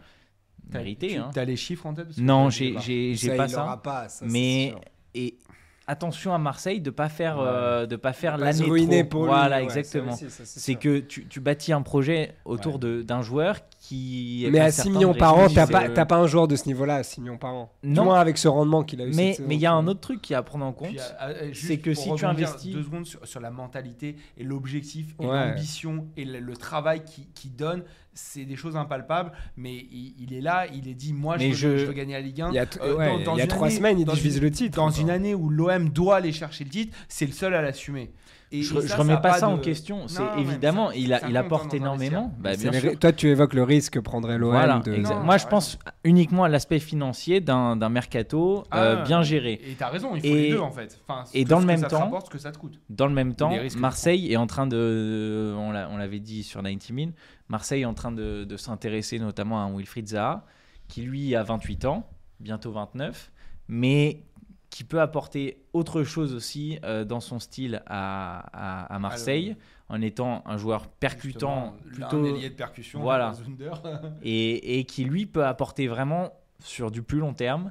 T'as- méritée. tu- hein. T'as les chiffres en tête Parce que Non, j'ai pas. Ça, pas il ça. pas, mais sûr. et attention à Marseille de pas faire Ouais. euh, de pas faire l'année ruiner trop. pour lui, voilà exactement c'est que tu, tu bâtis un projet autour Ouais. de- d'un joueur qui est Mais à certain 6 millions par an, t'as pas, euh, t'as pas un joueur de ce niveau-là à 6 millions par an. Du Non. moins avec ce rendement qu'il a eu mais cette mais il y a un autre truc qui à prendre en compte euh, euh, c'est que si tu investis- deux secondes sur, sur la mentalité et l'objectif et Ouais. l'ambition et le, le travail qui, qui donne, c'est des choses impalpables. Mais il, il est là, il est dit moi je veux, je- je veux gagner la Ligue 1. Il y a, t- Euh, ouais, dans- dans il y a une 3 année- semaines, il dit je vise le titre. Dans quoi. une année où l'OM doit aller chercher le titre, c'est le seul à l'assumer. Et, je, et je ça, remets ça pas ça de- en question c'est évidemment ça- il, a, apporte énormément. Bah, bien sûr Toi, tu évoques le risque que prendrait l'OM voilà de. exact. Non, moi je pense uniquement à l'aspect financier d'un d'un mercato euh, Ah, bien géré Et t'as raison, il faut Et- les deux en fait. Enfin, et dans le même temps- rapporte, ce que ça te coûte. Dans le même temps, Marseille est en train de, on l'a- on l'avait dit sur 90 Min, Marseille est en train de, de s'intéresser notamment à un Wilfried Zaha, qui lui a 28 ans, bientôt 29, mais qui peut apporter autre chose aussi euh, dans son style à, à- à Marseille, en étant un joueur percutant, plutôt, un de percussion. Voilà. et, et qui lui peut apporter vraiment sur du plus long terme,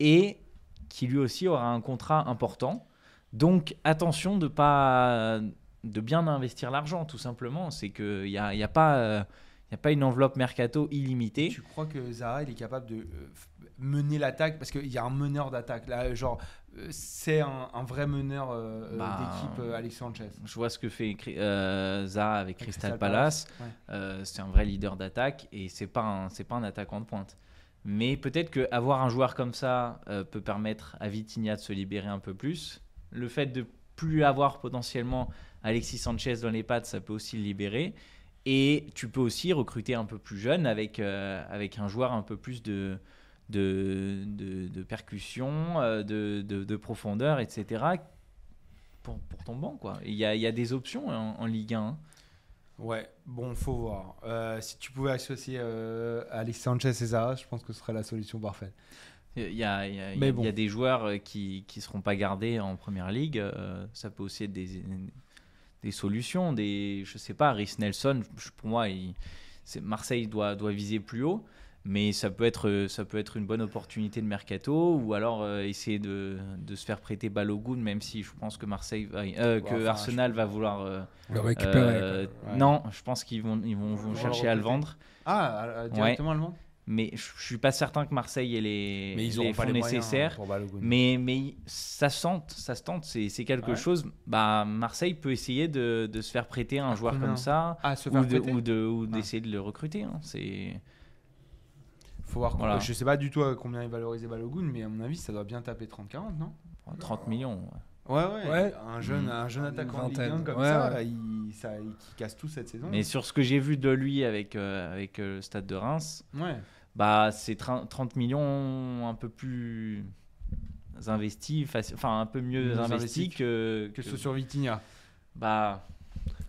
et qui lui aussi aura un contrat important. Donc attention de pas de bien investir l'argent, tout simplement. C'est qu'il n'y a, il y a, pas, euh, il y a pas une enveloppe mercato illimitée. Tu crois que Zaha il est capable de euh, mener l'attaque? Parce qu'il y a un meneur d'attaque là, genre euh, c'est un, un vrai meneur euh, Bah, d'équipe, euh, Alex Sanchez. Je vois ce que fait euh, Zaha avec Avec Crystal Crystal Palace. Ouais. C'est un vrai leader d'attaque et c'est pas un, c'est pas un attaquant de pointe. Mais peut-être qu'avoir un joueur comme ça peut permettre à Vitinha de se libérer un peu plus. Le fait de plus avoir potentiellement Alexis Sanchez dans les pattes, ça peut aussi le libérer. Et tu peux aussi recruter un peu plus jeune avec, euh, avec un joueur un peu plus de, de, de, de percussion, euh, de, de, de profondeur, etc. Pour, pour ton banc. quoi. Il y a, y a des options en, en Ligue 1. hein. Ouais, bon, faut voir. Euh, si tu pouvais associer euh, Alexis Sanchez et ça, je pense que ce serait la solution parfaite. Il y a, il y a- il y bon. des joueurs qui ne seront pas gardés en première ligue. euh, ça peut aussi être des, des solutions. Des, je sais pas, Rhys Nelson, je- pour moi, il, c'est- Marseille doit, doit viser plus haut. Mais ça peut, être, ça peut être une bonne opportunité de mercato ou alors euh, essayer de, de se faire prêter Balogun, même si je pense que Marseille va- euh, que enfin, Arsenal va vouloir. euh, Le récupérer. euh. Ouais. Non, je pense qu'ils vont, ils vont, vont vont le chercher à le vendre. Ah, euh, directement le vendre Mais je, suis pas certain que Marseille ait les, Mais ils les auront pas fonds les moyens nécessaires. hein. Mais, mais ça se tente, ça se tente, c'est quelque Ouais. chose. Bah, Marseille peut essayer de, de se faire prêter un joueur comme ça, Ah, se ou faire de- ou de- ou d'essayer de le recruter. hein. C'est Faut voir. Voilà. Je sais pas du tout à combien est valorisé Balogun, mais à mon avis, ça doit bien taper 30-40, non? 30 millions. ouais. Ouais, ouais. Ouais. Un jeune, Mm. un jeune Une attaquant de Ligue vingtaine. 1 comme Ouais, ça, ouais. Ça, qui casse tout cette saison. Mais sur ce que j'ai vu de lui avec, euh, avec euh, le stade de Reims, Ouais. bah, c'est 30 30 millions un peu plus investis, enfin un peu mieux investis investis que, Que ce sur Vitinha. Bah,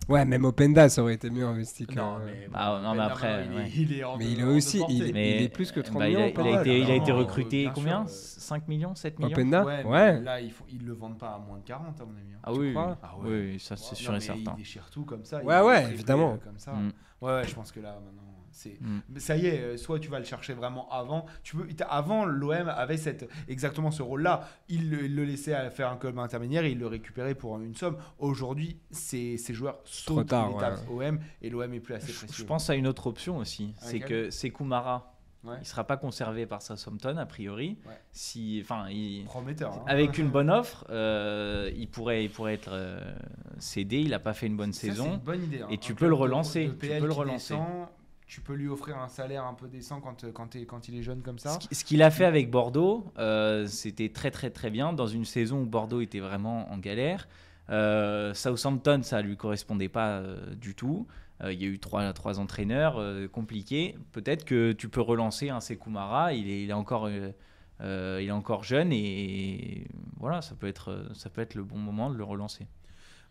Ouais, même Openda, ça aurait été mieux investi que. Non, euh, mais, Ah, non, mais après, il, ouais. est, il est hors Mais de- il est aussi- portée. il est- mais, plus que 30 bah, il a- millions, Il a, été, il a mal. été Non, recruté bien combien sûr, euh. 5 millions 7 millions Openda Ouais, mais Ouais. Là, ils, font, ils le vendent pas à moins de 40, à mon avis. hein. Ah Tu oui, Ah oui, ouais. oui, ça c'est Non, sûr et mais certain. Il déchire tout comme ça. il Ouais, ouais, évidemment. euh, Comme ça. Mm. Ouais, ouais, je pense que là, maintenant, c'est. Mm. Ça y est, euh, soit tu vas le chercher vraiment avant. Tu peux, avant, l'OM avait cette, exactement ce rôle-là. Il, le- il le laissait faire un club intermédiaire et il le récupérait pour une somme. Aujourd'hui, ces, ces joueurs sautent tard, ouais. OM et l'OM est plus assez précieux. je pense à une autre option aussi, c'est que Sekoumara, Ouais. il sera pas conservé par Southampton a priori. Ouais. Si, enfin, Prometteur. hein. avec une bonne offre, euh, il pourrait, il pourrait être euh, cédé. Il a pas fait une bonne Ça, c'est saison. une bonne idée. hein. Et tu peux le relancer, tu peux le relancer. descend, tu peux lui offrir un salaire un peu décent quand, quand, t'es- quand il est jeune comme ça. Ce qui- Ce qu'il a fait avec Bordeaux, euh, c'était très très très bien dans une saison où Bordeaux était vraiment en galère. Euh, Southampton, ça lui correspondait pas euh, du tout. Euh, il y a eu trois, trois entraîneurs euh, compliqués. Peut-être que tu peux relancer un Sekoumara. Il est, il est encore, euh, euh, il est encore jeune et voilà, ça peut être, ça peut être le bon moment de le relancer.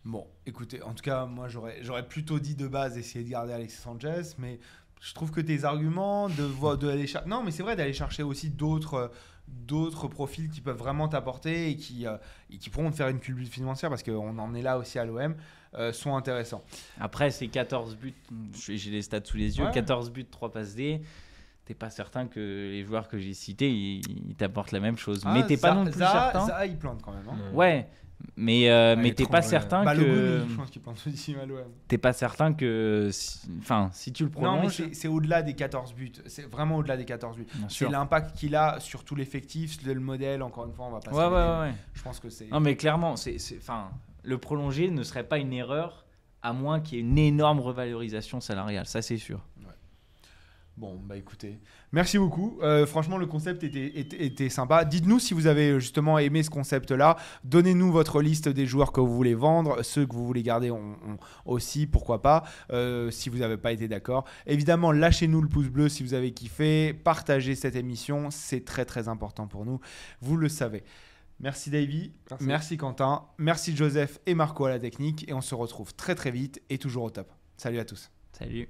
Bon, écoutez, en tout cas, moi j'aurais j'aurais plutôt dit de base essayer de garder Alexis Sanchez, mais je trouve que tes arguments de vo- de aller chercher, non, mais c'est vrai d'aller chercher aussi d'autres d'autres profils qui peuvent vraiment t'apporter et qui euh, et qui pourront te faire une culbute financière parce qu'on en est là aussi à l'OM euh, sont intéressants. Après, c'est 14 buts. J'ai les stats sous les yeux. Ouais. 14 buts, 3 passes D. T'es pas certain que les joueurs que j'ai cités, ils, ils t'apportent la même chose. mais Ah, t'es pas non plus ça- certain. Ça, il plante quand même. hein. Ouais, mais, euh, mais t'es pas certain que je pense qu'il plante aussi à l'OM. t'es pas certain que si- enfin si tu le Non, mais prolonges, c'est au-delà des 14 buts. C'est vraiment au-delà des 14 buts. C'est l'impact qu'il a sur tout l'effectif, le modèle. Encore une fois, on va pas se Ouais, ouais, ouais. Je pense que c'est. Non, mais clairement, c'est, c'est- enfin, le prolonger ne serait pas une erreur à moins qu'il y ait une énorme revalorisation salariale. Ça, c'est sûr. Bon, bah écoutez, merci beaucoup. Euh, franchement, le concept était, était, était sympa. Dites-nous si vous avez euh, justement aimé ce concept-là. Donnez-nous votre liste des joueurs que vous voulez vendre, ceux que vous voulez garder on- on- aussi, pourquoi pas, euh, si vous n'avez pas été d'accord. Évidemment, lâchez-nous le pouce bleu si vous avez kiffé. Partagez cette émission, c'est très très important pour nous. Vous le savez. Merci Davy, Merci. merci Quentin, merci Joseph et Marco à la technique. Et on se retrouve très très vite et toujours au top. Salut à tous. Salut.